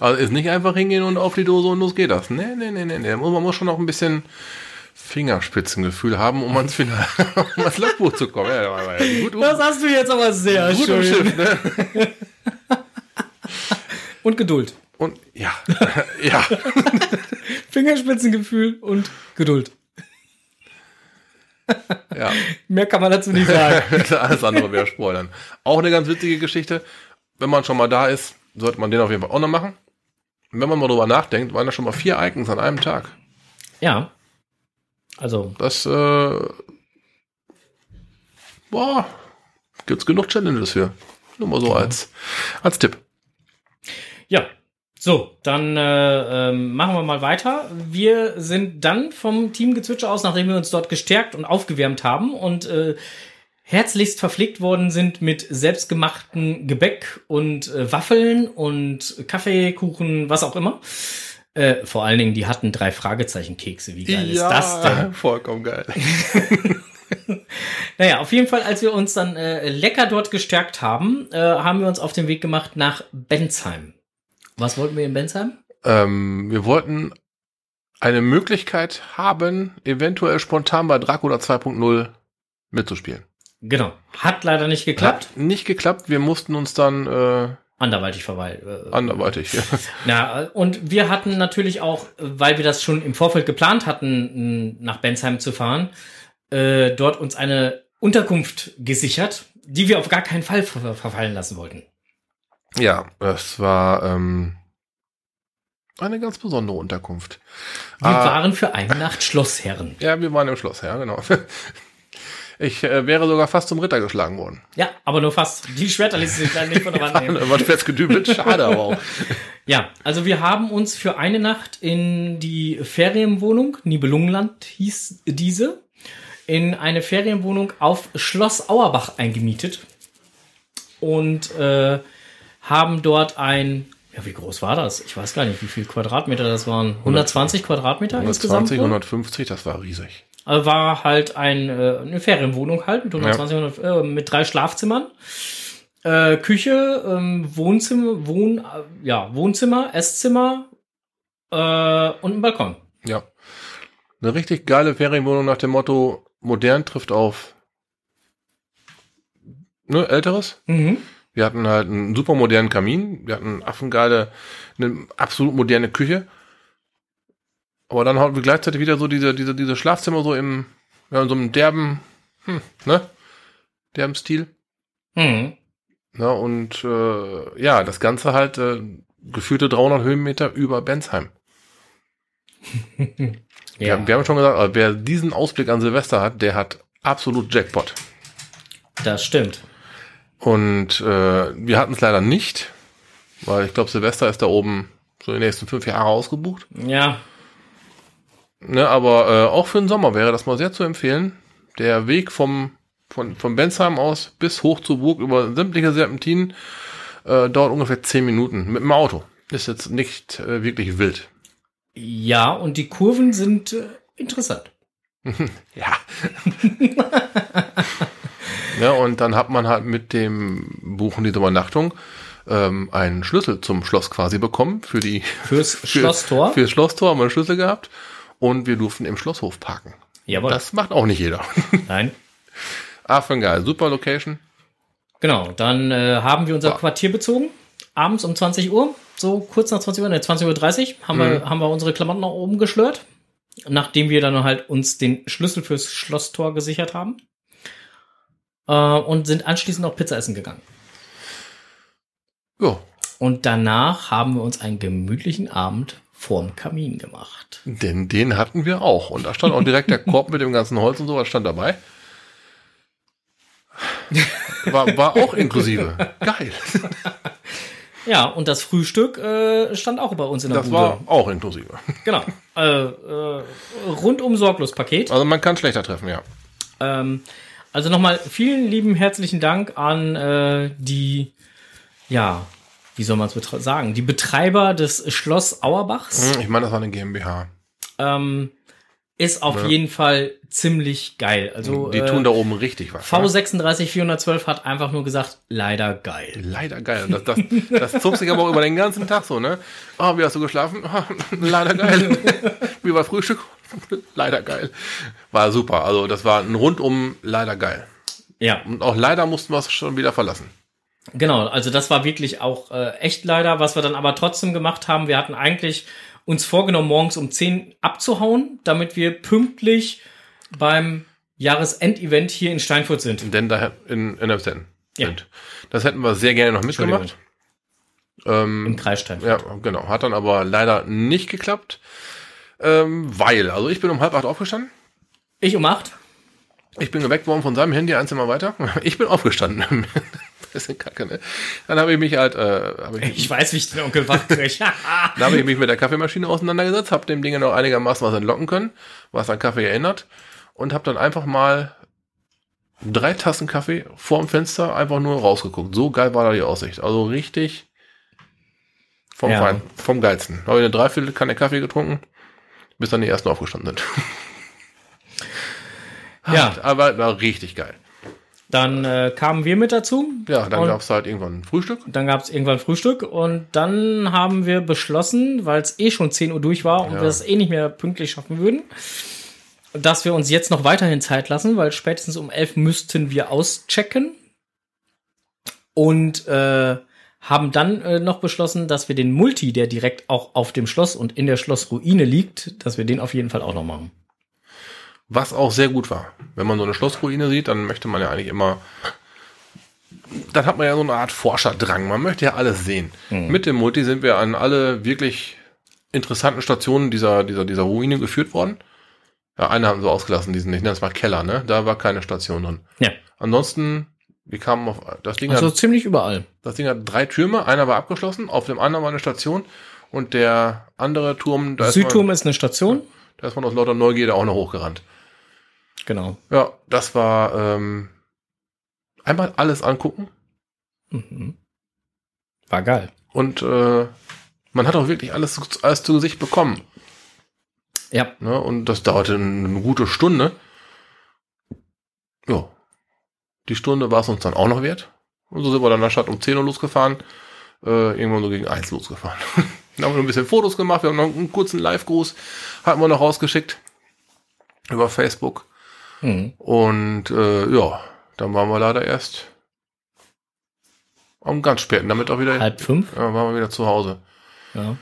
also ist nicht einfach hingehen und auf die Dose und los geht das. Nee, nee, nee, nee, nee. Man muss schon noch ein bisschen Fingerspitzengefühl haben, um ans Finale, <laughs> um ans Logbuch zu kommen. Ja. Gut, Das hast du jetzt aber sehr gut schön. Schiff, ne? <laughs> Und Geduld. Und ja, <laughs> ja. Fingerspitzengefühl und Geduld. ja. Mehr kann man dazu nicht sagen. Alles andere wäre Spoilern. Auch eine ganz witzige Geschichte. Wenn man schon mal da ist, sollte man den auf jeden Fall auch noch machen. Und wenn man mal drüber nachdenkt, waren da schon mal vier Icons an einem Tag. ja. Also, Das, äh, boah, gibt's genug Challenges für. Nur mal so als, als Tipp. Ja, so, dann äh, ähm, machen wir mal weiter. Wir sind dann vom Team Gezwitscher aus, nachdem wir uns dort gestärkt und aufgewärmt haben und äh, herzlichst verpflegt worden sind mit selbstgemachten Gebäck und äh, Waffeln und Kaffee, Kuchen, was auch immer. Äh, vor allen Dingen, die hatten drei Fragezeichen-Kekse. Wie geil ist das denn? <laughs> Vollkommen geil. <laughs> Naja, auf jeden Fall, als wir uns dann äh, lecker dort gestärkt haben, äh, haben wir uns auf den Weg gemacht nach Bensheim. Was wollten wir in Bensheim? Ähm, wir wollten eine Möglichkeit haben, eventuell spontan bei Dracula 2.0 mitzuspielen. Genau. Hat leider nicht geklappt. Hat nicht geklappt. Wir mussten uns dann äh, Anderweitig verweilt. Äh, anderweitig. <laughs> na, äh, und wir hatten natürlich auch, äh, weil wir das schon im Vorfeld geplant hatten, nach Bensheim zu fahren, äh, dort uns eine Unterkunft gesichert, die wir auf gar keinen Fall ver verfallen lassen wollten. ja, das war ähm, eine ganz besondere Unterkunft. Wir Ah. waren für eine Nacht Schlossherren. Ja, wir waren im Schloss, ja, genau. <laughs> Ich äh, wäre sogar fast zum Ritter geschlagen worden. Ja, aber nur fast. Die Schwerter ließen sich leider nicht von der Wand <laughs> nehmen. Was fest gedübelt, <laughs> schade aber auch. Ja, also wir haben uns für eine Nacht in die Ferienwohnung, Nibelungenland hieß diese, in eine Ferienwohnung auf Schloss Auerbach eingemietet und äh, haben dort ein, ja, wie groß war das? Ich weiß gar nicht, wie viel Quadratmeter das waren. 120 Quadratmeter 120, insgesamt? wohl? 150, das war riesig. War halt ein, äh, eine Ferienwohnung halt mit 120, 100, äh, mit drei Schlafzimmern. Äh, Küche, ähm, Wohnzimmer, Wohn, äh, ja, Wohnzimmer, Esszimmer äh, und ein Balkon. Ja. Eine richtig geile Ferienwohnung nach dem Motto, modern trifft auf ne, älteres. Mhm. Wir hatten halt einen super modernen Kamin, wir hatten affengeile, eine absolut moderne Küche. Aber dann haben wir gleichzeitig wieder so diese, diese, diese Schlafzimmer so im, ja, in so einem derben, hm, ne? der im Stil. Mhm. Ja, und äh, ja, das Ganze halt äh, gefühlte 300 Höhenmeter über Bensheim. <laughs> Wir, Ja, haben, wir haben schon gesagt, äh, wer diesen Ausblick an Silvester hat, der hat absolut Jackpot. das stimmt. Und äh, wir hatten es leider nicht, weil ich glaube, Silvester ist da oben so die nächsten fünf Jahre ausgebucht. Ja, Ne, aber äh, auch für den Sommer wäre das mal sehr zu empfehlen. Der Weg vom von, von Bensheim aus bis hoch zur Burg über sämtliche Serpentinen äh, dauert ungefähr zehn Minuten mit dem Auto. Ist jetzt nicht äh, wirklich wild. ja, und die Kurven sind äh, interessant. <laughs> Ja. <laughs> ja, und dann hat man halt mit dem Buchen dieser Übernachtung ähm, einen Schlüssel zum Schloss quasi bekommen für die Fürs <laughs> für, Schlosstor. Für das Schlosstor haben wir einen Schlüssel gehabt und wir durften im Schlosshof parken. Jawohl. Das macht auch nicht jeder. <laughs> Nein. ah, für ein geil. Super Location. Genau, dann äh, haben wir unser Wow. Quartier bezogen. Abends um 20 Uhr, so kurz nach 20 Uhr, ne, 20.30 Uhr, haben, wir, haben wir unsere Klamotten nach oben geschlört. Nachdem wir dann halt uns den Schlüssel fürs Schlosstor gesichert haben. Äh, und sind anschließend noch Pizza essen gegangen. Ja, Und danach haben wir uns einen gemütlichen Abend vorm Kamin gemacht. denn den hatten wir auch. Und da stand auch direkt der <laughs> Korb mit dem ganzen Holz und sowas stand dabei. War, war auch inklusive. Geil. Ja, und das Frühstück äh, stand auch bei uns in der Das Bude. war auch inklusive. Genau. Äh, äh, rundum sorglos Paket. Also man kann schlechter treffen, ja. Ähm, also nochmal vielen lieben herzlichen Dank an äh, die, ja, wie soll man es sagen, die Betreiber des Schloss Auerbachs. Hm, Ich meine, das war eine GmbH. Ähm, ist auf Ja. jeden Fall ziemlich geil. Also Die äh, tun da oben richtig was. ne? V36 412 hat einfach nur gesagt, leider geil. Leider geil. Das, das, das zog sich aber auch über den ganzen Tag so, ne? Ah, wie hast du geschlafen? Ah, <laughs> leider geil. Wie war Frühstück? <laughs> Leider geil. War super. Also das war ein rundum leider geil. Ja, Und auch leider mussten wir es schon wieder verlassen. Genau, also das war wirklich auch äh, echt leider, was wir dann aber trotzdem gemacht haben. Wir hatten eigentlich uns vorgenommen, morgens um 10 abzuhauen, damit wir pünktlich beim Jahresendevent hier in Steinfurt sind. Denn da in, in Emstetten Ja. sind. Das hätten wir sehr gerne noch mitgemacht. Im Ähm, Kreis Steinfurt. ja, genau. Hat dann aber leider nicht geklappt. Ähm, weil, also ich bin um halb acht aufgestanden. Ich um 8. Ich bin geweckt worden von seinem Handy, ein Zimmer weiter. <laughs> Ich bin aufgestanden. Bisschen kacke, ne? Dann habe ich mich halt, äh, ich, Ich weiß, wie ich den Onkel wach kriege. <laughs> dann habe ich mich mit der Kaffeemaschine auseinandergesetzt, habe dem Ding noch einigermaßen was entlocken können, was an Kaffee erinnert und habe dann einfach mal drei Tassen Kaffee vorm Fenster einfach nur rausgeguckt. So geil war da die Aussicht. Also richtig vom, Ja. Fein, vom geilsten. Habe ich eine Dreiviertel Kanne Kaffee getrunken, bis dann die ersten aufgestanden sind. <laughs> ja, Aber war richtig geil. Dann äh, kamen wir mit dazu. Ja, dann Und- gab's halt irgendwann ein Frühstück. Dann gab es irgendwann Frühstück und dann haben wir beschlossen, weil es eh schon 10 Uhr durch war und Ja. wir es eh nicht mehr pünktlich schaffen würden, dass wir uns jetzt noch weiterhin Zeit lassen, weil spätestens um 11 müssten wir auschecken. Und äh, haben dann äh, noch beschlossen, dass wir den Multi, der direkt auch auf dem Schloss und in der Schlossruine liegt, dass wir den auf jeden Fall auch noch machen. Was auch sehr gut war. Wenn man so eine Schlossruine sieht, dann möchte man ja eigentlich immer, dann hat man ja so eine Art Forscherdrang. Man möchte ja alles sehen. Mit dem Multi sind wir an alle wirklich interessanten Stationen dieser, dieser, dieser Ruine geführt worden. Ja, eine haben sie ausgelassen, diesen, ich nenne es mal Keller, ne? Da war keine Station drin. Ja, Ansonsten, wir kamen auf, das Ding also hat, ziemlich überall. das Ding hat drei Türme, einer war abgeschlossen, auf dem anderen war eine Station und der andere Turm, da ist, Südturm man, ist eine Station. da ist man aus lauter Neugierde auch noch hochgerannt. Genau. Ja, das war ähm, einmal alles angucken Mhm. War geil. und äh, man hat auch wirklich alles, zu- alles zu Gesicht bekommen. Ja, Ne? Und das dauerte eine gute Stunde. Ja, die Stunde war es uns dann auch noch wert. Und so sind wir dann Stadt um 10 Uhr losgefahren. Äh, irgendwann so gegen 1 losgefahren. <laughs> dann haben wir noch ein bisschen Fotos gemacht. Wir haben noch einen kurzen Live-Gruß, hatten wir noch rausgeschickt. Über Facebook. Mhm. Und äh, ja, dann waren wir leider erst am ganz späten, damit auch wieder, halb fünf. ja, waren wir wieder zu Hause. Ja.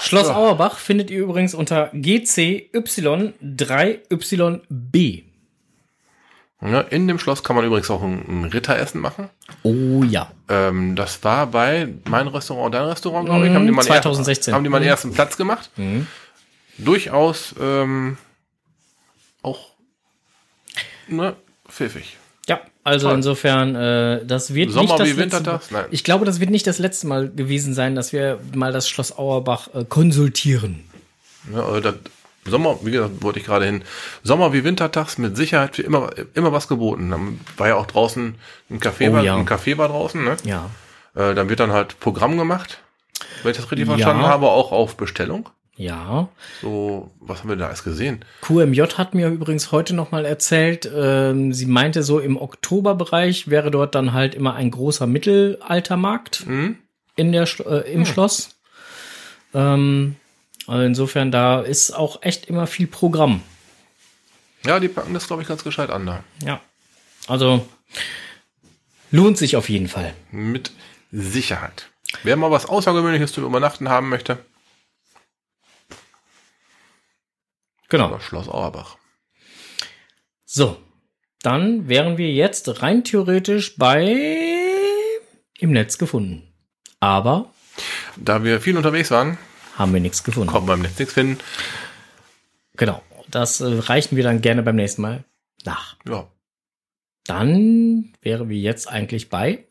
Schloss Ja. Auerbach findet ihr übrigens unter GCY3YB. Ja, in dem Schloss kann man übrigens auch ein, ein Ritteressen machen. Oh ja. Ähm, das war bei mein Restaurant, dein Restaurant, glaube ich. Haben die mal 2016. Er, haben die mal den Mhm. ersten Platz gemacht. Durchaus ähm, auch ne, pfiffig. Ja, also Toll. insofern, äh, das wird Sommer nicht das wie letzte Wintertags? Mal. Nein. Ich glaube, das wird nicht das letzte Mal gewesen sein, dass wir mal das Schloss Auerbach äh, konsultieren. Ja, also das Sommer, wie gesagt, wollte ich gerade hin. Sommer wie Wintertags mit Sicherheit für immer, immer was geboten. Dann war ja auch draußen ein Café, Oh war, ja. ein Café war draußen, ne? Ja. Äh, dann wird dann halt Programm gemacht, wenn ich das richtig verstanden Ja. habe, auch auf Bestellung. Ja. So, was haben wir da alles gesehen? QMJ hat mir übrigens heute noch mal erzählt, ähm, sie meinte so im Oktoberbereich wäre dort dann halt immer ein großer Mittelaltermarkt Hm? in der äh, im Schloss. Ähm, also insofern da ist auch echt immer viel Programm. Ja, die packen das, glaube ich, ganz gescheit an da. Ja. Also lohnt sich auf jeden Fall. Mit Sicherheit. Wer mal was Außergewöhnliches zu übernachten haben möchte, Genau. das Schloss Auerbach. So, dann wären wir jetzt rein theoretisch bei im Netz gefunden. Aber Da wir viel unterwegs waren, haben wir nichts gefunden. konnten wir im Netz nichts finden. Genau. Das äh, reichen wir dann gerne beim nächsten Mal nach. Ja, Dann wären wir jetzt eigentlich bei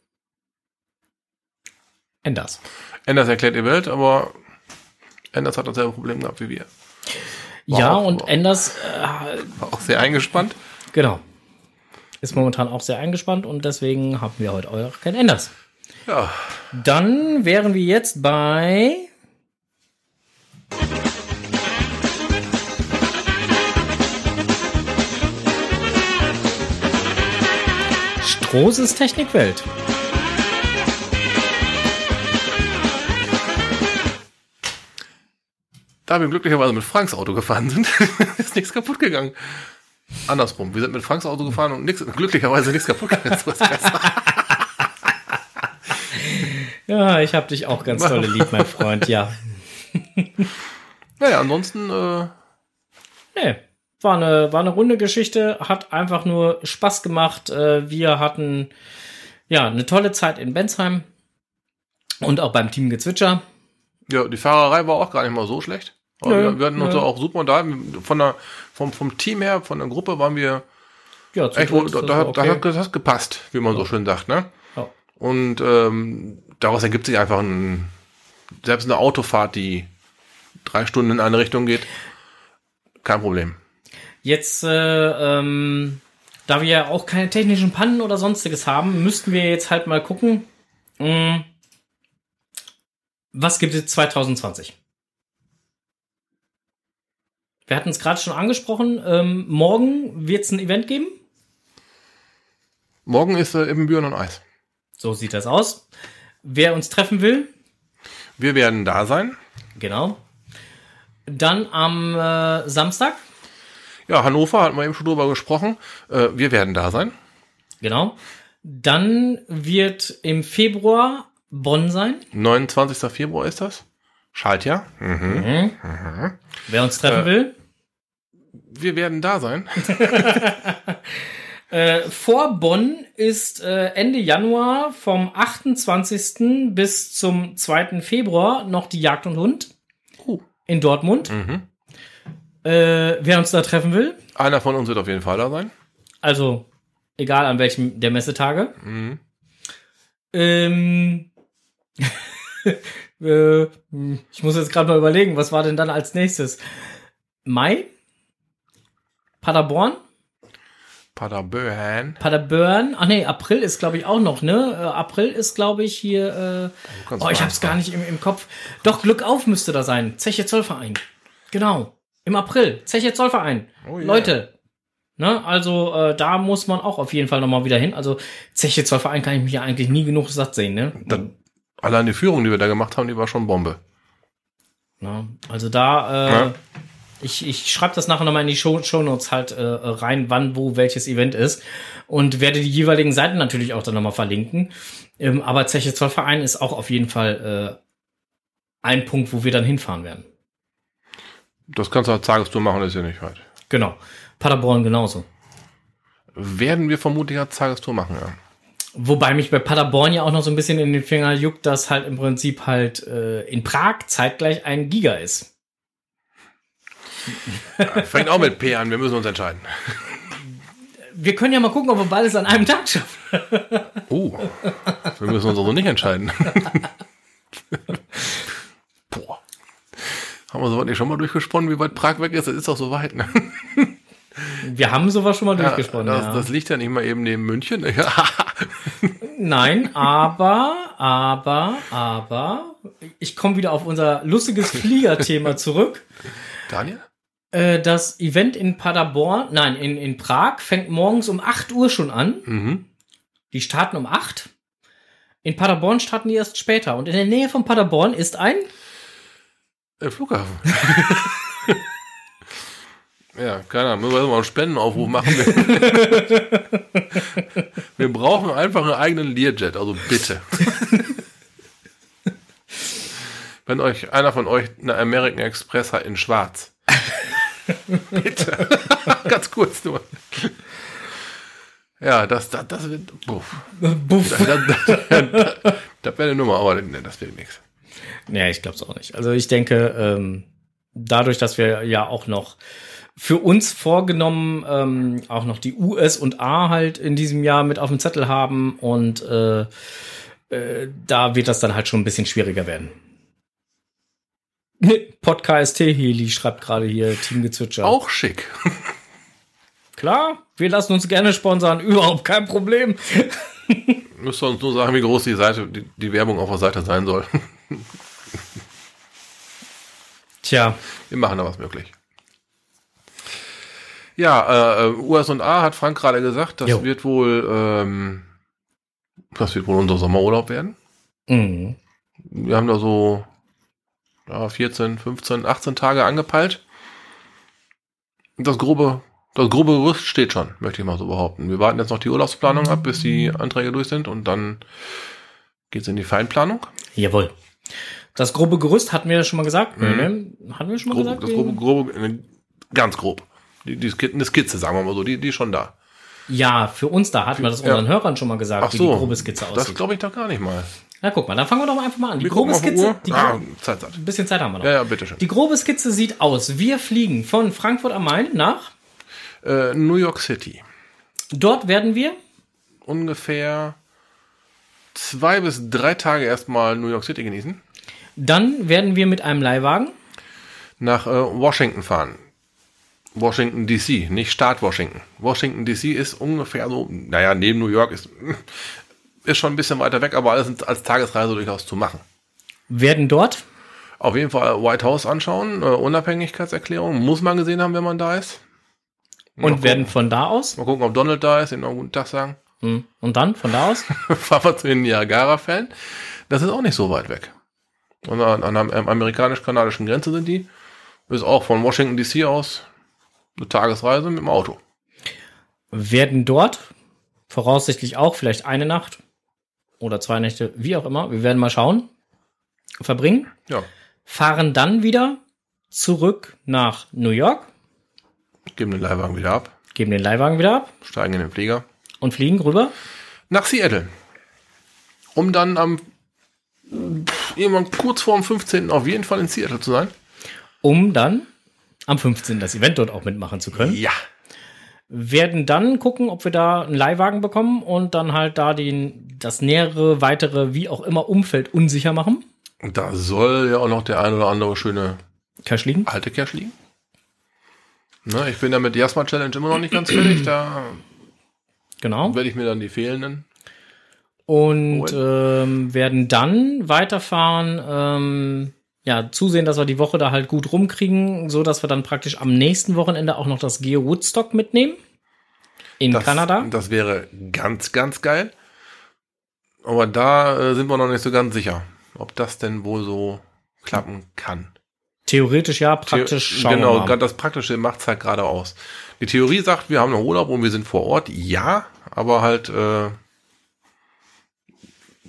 Enders. Enders erklärt die Welt, aber Enders hat dasselbe Problem gehabt wie wir. War ja, auch- und Enders, äh, War auch sehr eingespannt. genau, ist momentan auch sehr eingespannt und deswegen haben wir heute auch kein Enders. Ja, Dann wären wir jetzt bei Strohses Technikwelt. Da wir glücklicherweise mit Franks Auto gefahren sind, <laughs> ist nichts kaputt gegangen. Andersrum, wir sind mit Franks Auto gefahren und nix, glücklicherweise nichts kaputt gegangen. <laughs> Ja, ich hab dich auch ganz tolle lieb, mein Freund, ja. <laughs> naja, ansonsten, äh, Nee, war eine, war eine runde Geschichte, hat einfach nur Spaß gemacht. Äh, Wir hatten ja eine tolle Zeit in Bensheim und auch beim Team Gezwitscher. Ja, die Fahrerei war auch gar nicht mal so schlecht. Aber Nö, wir, hatten uns auch super unterhalten. Von der, vom, vom Team her, von der Gruppe waren wir Ja, echt, dritt da, ist da, das da okay. hat das gepasst, wie man so schön sagt, ne? Ja. Und ähm, daraus ergibt sich einfach ein, selbst eine Autofahrt, die drei Stunden in eine Richtung geht, kein Problem. Jetzt, äh, ähm, da wir ja auch keine technischen Pannen oder sonstiges haben, müssten wir jetzt halt mal gucken, mh, was gibt es 2020? Wir hatten es gerade schon angesprochen. Ähm, morgen wird es ein Event geben. Morgen ist äh, Ibbenbüren und Eis. So sieht das aus. Wer uns treffen will, Wir werden da sein. genau. Dann am äh, Samstag, Ja, Hannover hatten wir eben schon drüber gesprochen. Äh, wir werden da sein. genau. Dann wird im Februar Bonn sein. 29. Februar ist das. Schaltjahr. Mhm. Wer uns treffen will. Wir werden da sein. <laughs> <laughs> Äh, vor Bonn ist äh, Ende Januar vom 28. bis zum 2. Februar noch die Jagd und Hund Oh. in Dortmund. Mhm. Äh, wer uns da treffen will, Einer von uns wird auf jeden Fall da sein. also egal an welchem der Messetage. Mhm. Ähm, <laughs> äh, ich muss jetzt gerade mal überlegen, was war denn dann als nächstes? Mai? Paderborn? Paderborn. Paderborn? Ach nee, April ist glaube ich auch noch, ne? Äh, April ist glaube ich hier, äh, kannst oh, ich hab's gar nicht im, im Kopf. Doch, Glück auf müsste da sein. Zeche Zollverein. Genau. Im April. Zeche Zollverein. Oh yeah. Leute. Ne, also äh, da muss man auch auf jeden Fall nochmal wieder hin. Also Zeche Zollverein kann ich mich ja eigentlich nie genug satt sehen, ne? Dann, allein die Führung, die wir da gemacht haben, die war schon Bombe. Ja, also da, äh, Ja. ich, ich schreibe das nachher nochmal in die Show, Shownotes halt äh, rein, wann, wo, welches Event ist. Und werde die jeweiligen Seiten natürlich auch dann nochmal verlinken. Ähm, aber Zeche Zollverein ist auch auf jeden Fall äh, ein Punkt, wo wir dann hinfahren werden. Das kannst du als Tagestour machen, ist ja nicht weit. Genau. Paderborn genauso. werden wir vermutlich als Tagestour machen, ja. Wobei mich bei Paderborn ja auch noch so ein bisschen in den Finger juckt, dass halt im Prinzip halt äh, in Prag zeitgleich ein Giga ist. ja fängt auch mit P an, wir müssen uns entscheiden. Wir können ja mal gucken, ob wir beides an einem Tag schaffen. Oh, wir müssen uns also nicht entscheiden. Boah. Haben wir sowas nicht schon mal durchgesponnen, wie weit Prag weg ist? Das ist doch so weit, ne? Wir haben sowas schon mal ja, durchgesponnen. Das, ja. das liegt ja nicht mal eben neben München. <laughs> Nein, aber, aber, aber, ich komme wieder auf unser lustiges Fliegerthema zurück. Daniel? Äh, das Event in Paderborn, nein, in, in Prag fängt morgens um 8 Uhr schon an. Mhm. Die starten um 8. In Paderborn starten die erst später. Und in der Nähe von Paderborn ist ein äh, Flughafen. <laughs> Ja, keine Ahnung, müssen wir mal einen Spendenaufruf machen. <laughs> wir brauchen einfach einen eigenen Learjet, also bitte. Wenn euch einer von euch eine American Express hat in schwarz. <laughs> bitte. <laughs> Ganz kurz nur. Ja, das, das, das wird. Buff. Buff. Das, das, das, das wäre eine Nummer, aber nee, das wird nichts. Ja, ich glaube es auch nicht. Also ich denke, ähm, dadurch, dass wir ja auch noch für uns vorgenommen, ähm, auch noch die US und A halt in diesem Jahr mit auf dem Zettel haben und äh, äh, da wird das dann halt schon ein bisschen schwieriger werden. Podcast Heli schreibt gerade hier Team Gezwitscher. Auch schick. <laughs> Klar, wir lassen uns gerne sponsern, überhaupt kein Problem. <laughs> Müsst ihr uns nur sagen, wie groß die Seite, die, die Werbung auf der Seite sein soll. Tja. Wir machen da was möglich. Ja, äh, US und A hat Frank gerade gesagt, das jo. wird wohl, ähm, das wird wohl unser Sommerurlaub werden. Mhm. Wir haben da so ja, 14, 15, 18 Tage angepeilt. Das grobe, das grobe Gerüst steht schon, möchte ich mal so behaupten. Wir warten jetzt noch die Urlaubsplanung ab, bis die Anträge durch sind und dann geht's in die Feinplanung. Jawohl. Das grobe Gerüst hatten wir ja schon mal gesagt. Mhm. Hatten wir schon mal grobe, gesagt? Das grobe, grobe, ganz grob. Die, die Skizze, eine Skizze, sagen wir mal so, die, die ist schon da. Ja, für uns da hatten wir das unseren ja. Hörern schon mal gesagt, Ach so, wie die grobe Skizze aussieht. Das glaube ich doch gar nicht mal. Na guck mal, dann fangen wir doch einfach mal an. Die Wir grobe Skizze, die Ah, Zeit, Zeit. ein bisschen Zeit haben wir noch. Ja, ja, bitteschön. Die grobe Skizze sieht aus. Wir fliegen von Frankfurt am Main nach. Äh, New York City. Dort werden wir Ungefähr zwei bis drei Tage erstmal New York City genießen. Dann werden wir mit einem Leihwagen Nach äh, Washington fahren. Washington DC, nicht Staat Washington. Washington DC ist ungefähr so, naja, neben New York ist, <laughs> ist schon ein bisschen weiter weg, aber alles als Tagesreise durchaus zu machen. werden dort Auf jeden Fall White House anschauen, äh, Unabhängigkeitserklärung, muss man gesehen haben, wenn man da ist. Und gucken. werden von da aus Mal gucken, ob Donald da ist, ihm noch einen guten Tag sagen. hm, und dann von da aus <laughs> Fahren wir zu den Niagara-Fällen. Das ist auch nicht so weit weg. Und an, an der amerikanisch-kanadischen Grenze sind die. Ist auch von Washington DC aus eine Tagesreise mit dem Auto. werden dort voraussichtlich auch vielleicht eine Nacht oder zwei Nächte, wie auch immer, wir werden mal schauen, verbringen, Ja, fahren dann wieder zurück nach New York, geben den Leihwagen wieder ab, geben den Leihwagen wieder ab steigen in den Flieger. und fliegen rüber. Nach Seattle. Um dann am irgendwann kurz vor dem 15. auf jeden Fall in Seattle zu sein. um dann am 15. das Event dort auch mitmachen zu können. Ja. Werden dann gucken, ob wir da einen Leihwagen bekommen und dann halt da den, das nähere, weitere, wie auch immer, Umfeld unsicher machen. Und da soll ja auch noch der ein oder andere schöne Cash liegen. alte Cash liegen. Ne, ich bin ja mit Jasma Challenge immer noch nicht ganz fertig. Da Genau. werde ich mir dann die fehlenden. Und ähm, werden dann weiterfahren, ähm, ja, zusehen, dass wir die Woche da halt gut rumkriegen, so dass wir dann praktisch am nächsten Wochenende auch noch das Geo Woodstock mitnehmen. In Das, Kanada. Das wäre ganz, ganz geil. Aber da äh, sind wir noch nicht so ganz sicher, ob das denn wohl so klappen kann. Theoretisch ja, praktisch The- schauen genau, wir mal. gerade das Praktische macht's halt gerade aus. Die Theorie sagt, wir haben noch Urlaub und wir sind vor Ort. Ja, aber halt äh,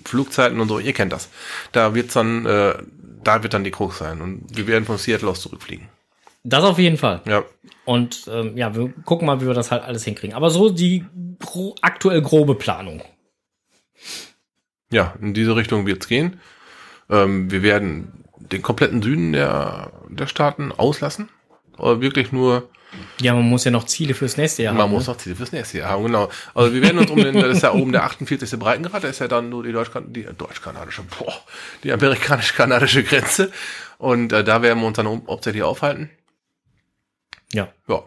Flugzeiten und so, ihr kennt das. Da wird's dann, äh, da wird dann die Krux sein und wir werden von Seattle aus zurückfliegen. Das auf jeden Fall. Ja. Und ähm, ja, wir gucken mal, wie wir das halt alles hinkriegen. Aber so die gro aktuell grobe Planung. Ja, in diese Richtung wird's gehen. Ähm, wir werden den kompletten Süden der, der Staaten auslassen. Oder wirklich nur, Ja, man muss ja noch Ziele fürs nächste Jahr man haben. muss noch Ziele fürs nächste Jahr haben, genau. Also wir werden uns um den, das ist ja oben der 48. Breitengrad, da ist ja dann nur die deutsch die deutsch-kanadische, boah, die amerikanisch-kanadische Grenze. Und äh, da werden wir uns dann hauptsächlich aufhalten. Ja. Ja.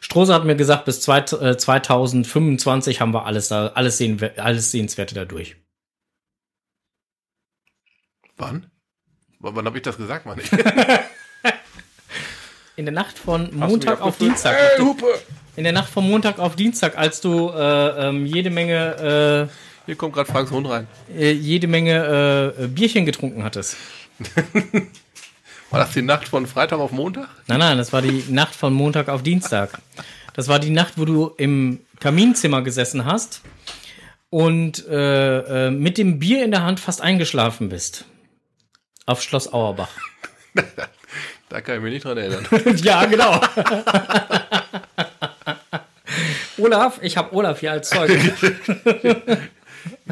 Strose hat mir gesagt, bis zweit, äh, 2025 haben wir alles da, alles, sehen, alles Sehenswerte da durch. Wann? Wann habe ich das gesagt, Mann? <laughs> In der Nacht von Montag auf? Dienstag. Ey, Hupe! In der Nacht von Montag auf Dienstag, als du äh, ähm, jede Menge, Hier kommt gerade Franks Hund rein. äh, äh, jede Menge äh, Bierchen getrunken hattest. <laughs> War das die Nacht von Freitag auf Montag? Nein, nein, das war die Nacht von Montag auf Dienstag. Das war die Nacht, wo du im Kaminzimmer gesessen hast und äh, äh, mit dem Bier in der Hand fast eingeschlafen bist. Auf Schloss Auerbach. <laughs> Da kann ich mich nicht dran erinnern. <laughs> ja, genau. Olaf, ich habe Olaf hier als Zeuge. <laughs>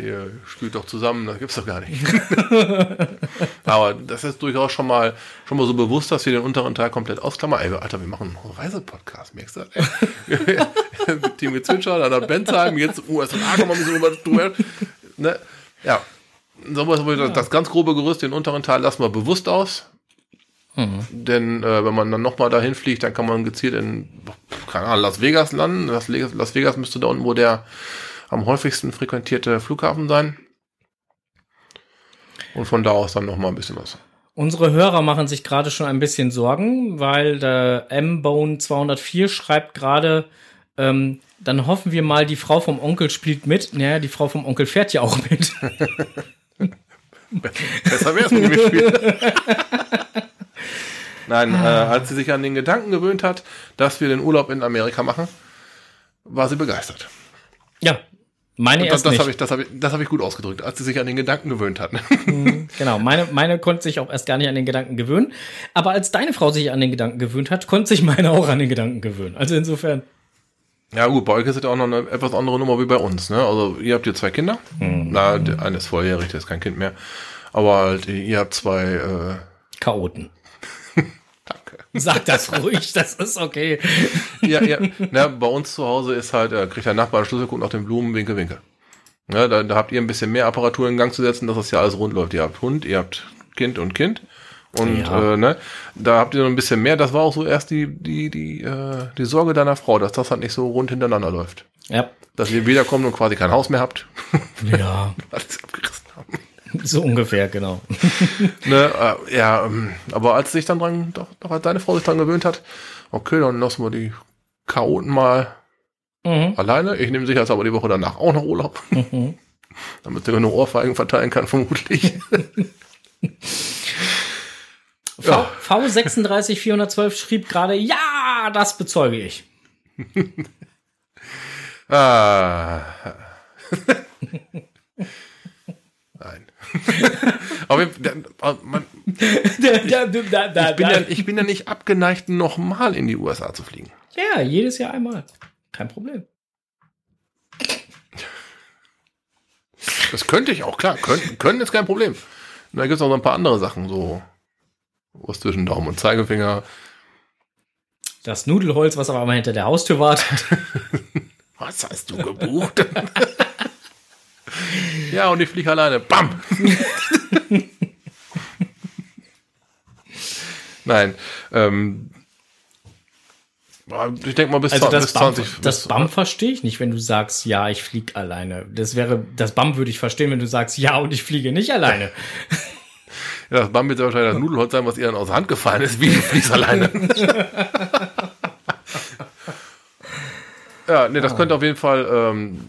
Ihr spielt doch zusammen, das gibt's doch gar nicht. <laughs> Aber das ist durchaus schon mal, schon mal so bewusst, dass wir den unteren Teil komplett ausklammern. Ey, Alter, wir machen einen Reisepodcast, merkst du das? Team Gezwitscher, dann nach Bensheim, jetzt USA, kommen wir ein bisschen drüber. Ne? Ja. So, das ganz grobe Gerüst, den unteren Teil lassen wir bewusst aus. Denn äh, wenn man dann nochmal dahin fliegt, dann kann man gezielt in, keine Ahnung, Las Vegas landen. Las Vegas, Las Vegas müsste da unten, wo der am häufigsten frequentierte Flughafen sein. Und von da aus dann nochmal ein bisschen was. Unsere Hörer machen sich gerade schon ein bisschen Sorgen, weil der M-Bone 204 schreibt gerade, ähm, dann hoffen wir mal, die Frau vom Onkel spielt mit. Naja, die Frau vom Onkel fährt ja auch mit. <laughs> Besser wäre es mit mir spielen. <laughs> Nein, äh, als sie sich an den Gedanken gewöhnt hat, dass wir den Urlaub in Amerika machen, war sie begeistert. Ja, meine Das, erst das nicht. habe ich, das hab ich, das hab ich gut ausgedrückt, als sie sich an den Gedanken gewöhnt hat. <laughs> Genau, meine, meine konnte sich auch erst gar nicht an den Gedanken gewöhnen. Aber als deine Frau sich an den Gedanken gewöhnt hat, konnte sich meine auch an den Gedanken gewöhnen. Also insofern. Ja gut, bei euch ist es ja auch noch eine etwas andere Nummer wie bei uns. Ne? Also ihr habt hier zwei Kinder. Na, der eine ist volljährig, der ist kein Kind mehr. Aber halt, ihr habt zwei. Äh, Chaoten. <laughs> Sag das ruhig, das ist okay. ja, ja. Na, bei uns zu Hause ist halt, äh, kriegt der Nachbar einen Schlüssel, guckt nach den Blumen, winke, winke. Ja, da, da habt ihr ein bisschen mehr Apparatur in Gang zu setzen, dass das ja alles rund läuft. Ihr habt Hund, ihr habt Kind und Kind. Und Ja. äh, ne, da habt ihr noch ein bisschen mehr. Das war auch so erst die, die, die, äh, die Sorge deiner Frau, dass das halt nicht so rund hintereinander läuft. Ja. Dass ihr wiederkommt und quasi kein Haus mehr habt. Ja, <laughs> Alles abgerissen haben. <laughs> so ungefähr, genau. <laughs> Ne, äh, ja, ähm, aber als sich dann dran, doch, doch als deine Frau sich dran gewöhnt hat, okay, dann lassen wir die Chaoten mal Mhm. alleine. Ich nehme sicher aber die Woche danach auch noch Urlaub, Mhm. <laughs> damit der genug Ohrfeigen verteilen kann, vermutlich. Ja. V, V36412 schrieb gerade, ja, das bezeuge ich. ah. <laughs> Aber man, <laughs> ich, bin ja, ich bin ja nicht abgeneigt, nochmal in die USA zu fliegen. ja, jedes Jahr einmal. Kein Problem. Das könnte ich auch, klar. Können, können ist kein Problem. Und da gibt es auch noch ein paar andere Sachen, so was zwischen Daumen und Zeigefinger. Das Nudelholz, was aber einmal hinter der Haustür wartet. <laughs> Was hast du gebucht? Ja, und ich fliege alleine. Bam! Nein. Ähm, ich denke mal bis, Also 20, das bis BAM, 20. das BAM verstehe ich nicht, wenn du sagst, ja, ich fliege alleine. Das wäre, das BAM würde ich verstehen, wenn du sagst, ja, und ich fliege nicht alleine. ja, das BAM wird ja wahrscheinlich das Nudelholz sein, was ihr dann aus der Hand gefallen ist, wie du fliegst alleine. <laughs> ja, nee, das könnte auf jeden Fall ähm,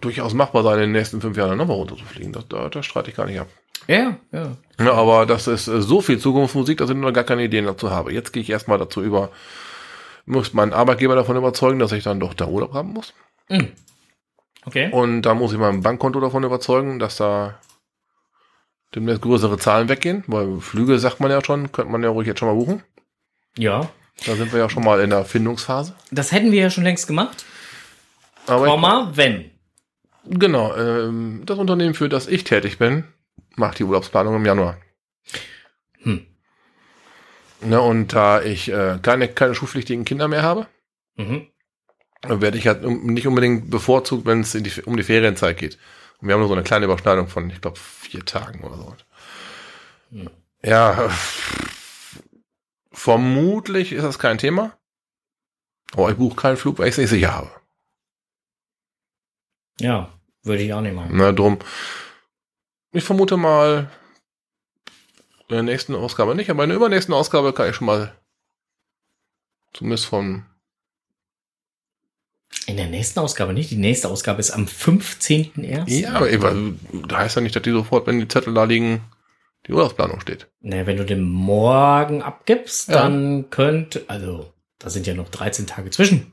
durchaus machbar sein, in den nächsten fünf Jahren nochmal runterzufliegen. Das, da, das streite ich gar nicht ab. Ja, ja. Ja, aber das ist äh, so viel Zukunftsmusik, dass ich noch gar keine Ideen dazu habe. Jetzt gehe ich erstmal dazu über, muss meinen Arbeitgeber davon überzeugen, dass ich dann doch da Urlaub haben muss. Okay. Und da muss ich mein Bankkonto davon überzeugen, dass da demnächst größere Zahlen weggehen, weil Flüge, sagt man ja schon, könnte man ja ruhig jetzt schon mal buchen. Ja. Da sind wir ja schon mal in der Findungsphase. Das hätten wir ja schon längst gemacht. Aber Komma, wenn. Genau, ähm, das Unternehmen, für das ich tätig bin, macht die Urlaubsplanung im Januar. Hm. Ne, und da ich äh, keine, keine schulpflichtigen Kinder mehr habe, Mhm. werde ich halt nicht unbedingt bevorzugt, wenn es die, um die Ferienzeit geht. Und wir haben nur so eine kleine Überschneidung von, ich glaube, vier Tagen oder so. Hm. Ja, vermutlich ist das kein Thema. Aber ich buche keinen Flug, weil ich es nicht sicher habe. Ja, würde ich auch nicht machen. Na, drum. Ich vermute mal, in der nächsten Ausgabe nicht, aber in der übernächsten Ausgabe kann ich schon mal zumindest von In der nächsten Ausgabe nicht. Die nächste Ausgabe ist am 15.01. Ja, aber da heißt ja nicht, dass die sofort, wenn die Zettel da liegen, die Urlaubsplanung steht. Ne, wenn du den morgen abgibst, Ja. dann könnte, also, da sind ja noch 13 Tage zwischen.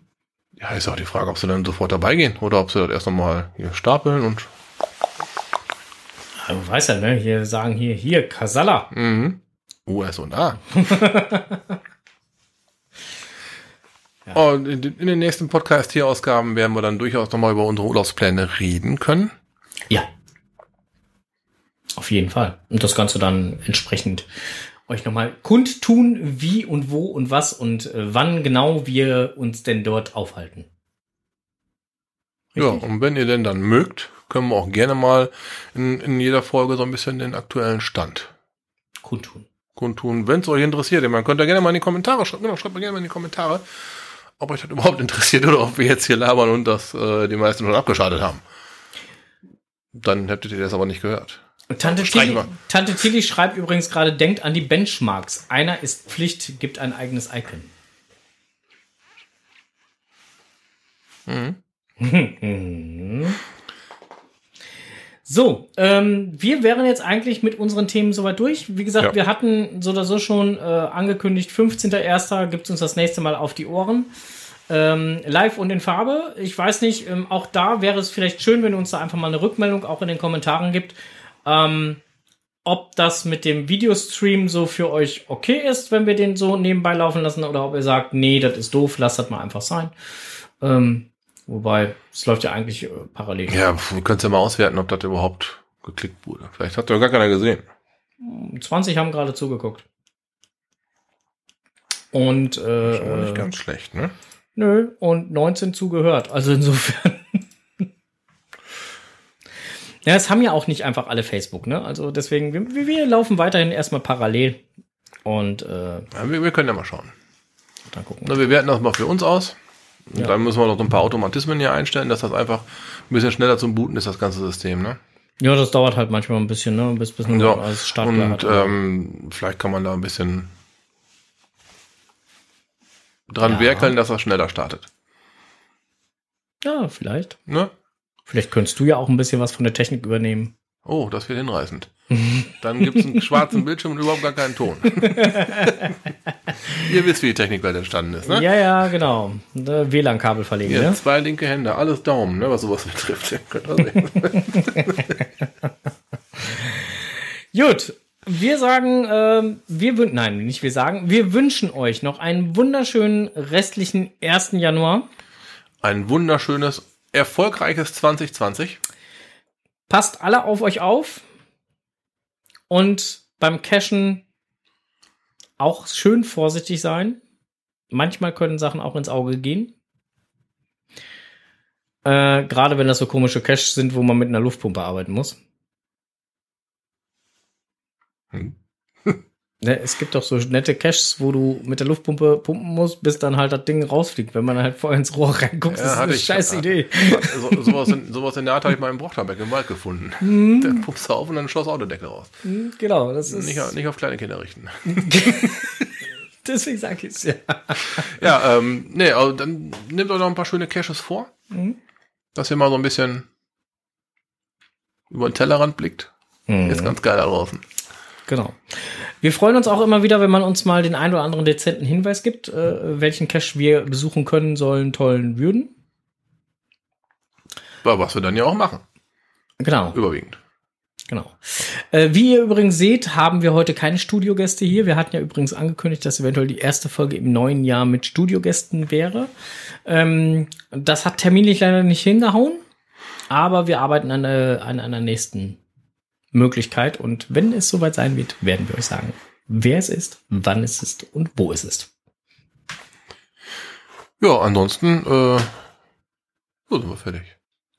Ja, ist auch die Frage, ob sie dann sofort dabei gehen oder ob sie das erst nochmal hier stapeln und. Ja, Du weißt ja, ne, hier sagen hier, hier, Kasala. Mhm. US und A. <laughs> Ja. Und in, den- in den nächsten Podcast-Hier-Ausgaben werden wir dann durchaus nochmal über unsere Urlaubspläne reden können. Ja. Auf jeden Fall. Und das Ganze dann entsprechend euch nochmal kundtun, wie und wo und was und äh, wann genau wir uns denn dort aufhalten. Ja, Richtig? und wenn ihr denn dann mögt, können wir auch gerne mal in, in jeder Folge so ein bisschen den aktuellen Stand Kundtun. kundtun, wenn es euch interessiert. Man könnt ja gerne mal in die Kommentare schreiben. Genau, schreibt mal gerne mal in die Kommentare, ob euch das überhaupt interessiert oder ob wir jetzt hier labern und das äh, die meisten schon abgeschaltet haben. Dann hättet ihr das aber nicht gehört. Tante Tilly. Tante Tilly schreibt übrigens gerade, denkt an die Benchmarks. Einer ist Pflicht, gibt ein eigenes Icon. Mhm. So, ähm, wir wären jetzt eigentlich mit unseren Themen soweit durch. Wie gesagt, Ja. wir hatten so oder so schon äh, angekündigt, 15.01. gibt es uns das nächste Mal auf die Ohren. Ähm, live und in Farbe. Ich weiß nicht, ähm, auch da wäre es vielleicht schön, wenn ihr uns da einfach mal eine Rückmeldung auch in den Kommentaren gibt. Ähm, ob das mit dem Videostream so für euch okay ist, wenn wir den so nebenbei laufen lassen, oder ob ihr sagt, nee, das ist doof, lasst das mal einfach sein. Ähm, wobei, es läuft ja eigentlich äh, parallel. Ja, wir können ja mal auswerten, ob das überhaupt geklickt wurde. Vielleicht hat ja gar keiner gesehen. 20 haben gerade zugeguckt. Und Ist aber nicht äh, ganz schlecht, ne? nö, und 19 zugehört. Also insofern. Ja, es haben ja auch nicht einfach alle Facebook, ne? Also deswegen, wir, wir laufen weiterhin erstmal parallel. Und äh, Ja, wir, wir können ja mal schauen. dann gucken. Na, wir werten das mal für uns aus. Und Ja. dann müssen wir noch so ein paar Automatismen hier einstellen, dass das einfach ein bisschen schneller zum Booten ist, das ganze System, ne? Ja, das dauert halt manchmal ein bisschen, ne? Bis, bis man Ja, alles startklar Und hat. ähm, vielleicht kann man da ein bisschen dran Ja. werkeln, dass das schneller startet. ja, vielleicht. Ne? Vielleicht könntest du ja auch ein bisschen was von der Technik übernehmen. Oh, das wird hinreißend. <laughs> Dann gibt es einen schwarzen Bildschirm und überhaupt gar keinen Ton. <laughs> Ihr wisst, wie die Technikwelt entstanden ist, ne? Ja, ja, genau. Äh, WLAN-Kabel verlegen, Hier, ne? zwei linke Hände, alles Daumen, ne, was sowas <laughs> betrifft. Gut. Wir sagen, ähm, wir wünschen, nein, nicht wir sagen, wir wünschen euch noch einen wunderschönen restlichen 1. Januar. Ein wunderschönes, erfolgreiches 2020. Passt alle auf euch auf. Und beim Cashen auch schön vorsichtig sein. Manchmal können Sachen auch ins Auge gehen. Äh, Gerade wenn das so komische Caches sind, wo man mit einer Luftpumpe arbeiten muss. Hm. Ne, es gibt doch so nette Caches, wo du mit der Luftpumpe pumpen musst, bis dann halt das Ding rausfliegt. Wenn man halt vorher ins Rohr reinguckt, Ja, ist das eine ich. scheiß Idee. So, sowas, in, sowas in der Art habe ich mal im Brochterbeck im Wald gefunden. Mhm. Der pumpst auf und dann schloss Autodeckel raus. Hm, Genau, das ist. Nicht, auf- nicht auf kleine Kinder richten. <laughs> deswegen sag ich's ja. Ja, ähm, nee, also dann nehmt euch noch ein paar schöne Caches vor, Mhm. dass ihr mal so ein bisschen über den Tellerrand blickt. Ist ganz geil da draußen. Genau. Wir freuen uns auch immer wieder, wenn man uns mal den ein oder anderen dezenten Hinweis gibt, äh, welchen Cache wir besuchen können, sollen, tollen, würden. Aber was wir dann ja auch machen, Genau. überwiegend. Genau. Äh, wie ihr übrigens seht, haben wir heute keine Studiogäste hier. Wir hatten ja übrigens angekündigt, dass eventuell die erste Folge im neuen Jahr mit Studiogästen wäre. Ähm, das hat terminlich leider nicht hingehauen, aber wir arbeiten an, äh, an einer nächsten Möglichkeit und wenn es soweit sein wird, werden wir euch sagen, wer es ist, wann es ist und wo es ist. Ja, ansonsten äh, so sind wir fertig.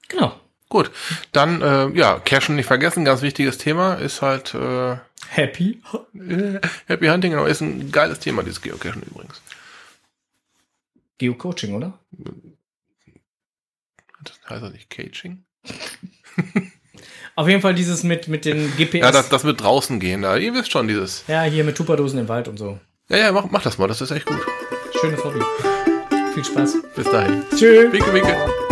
Genau. Gut, dann äh, ja, Cashen nicht vergessen, ganz wichtiges Thema ist halt äh, Happy. äh, <laughs> Happy Hunting, genau, ist ein geiles Thema, dieses Geocachen übrigens. Geocoaching, oder? Das heißt das nicht Caching? <laughs> Auf jeden Fall dieses mit, mit den GPS. Ja, das, das wird draußen gehen, da. Ihr wisst schon, dieses. ja, hier mit Tupperdosen im Wald und so. Ja, ja, mach, mach das mal, das ist echt gut. Schönes Hobby. Viel Spaß. Bis dahin. Tschüss. Winke, winke.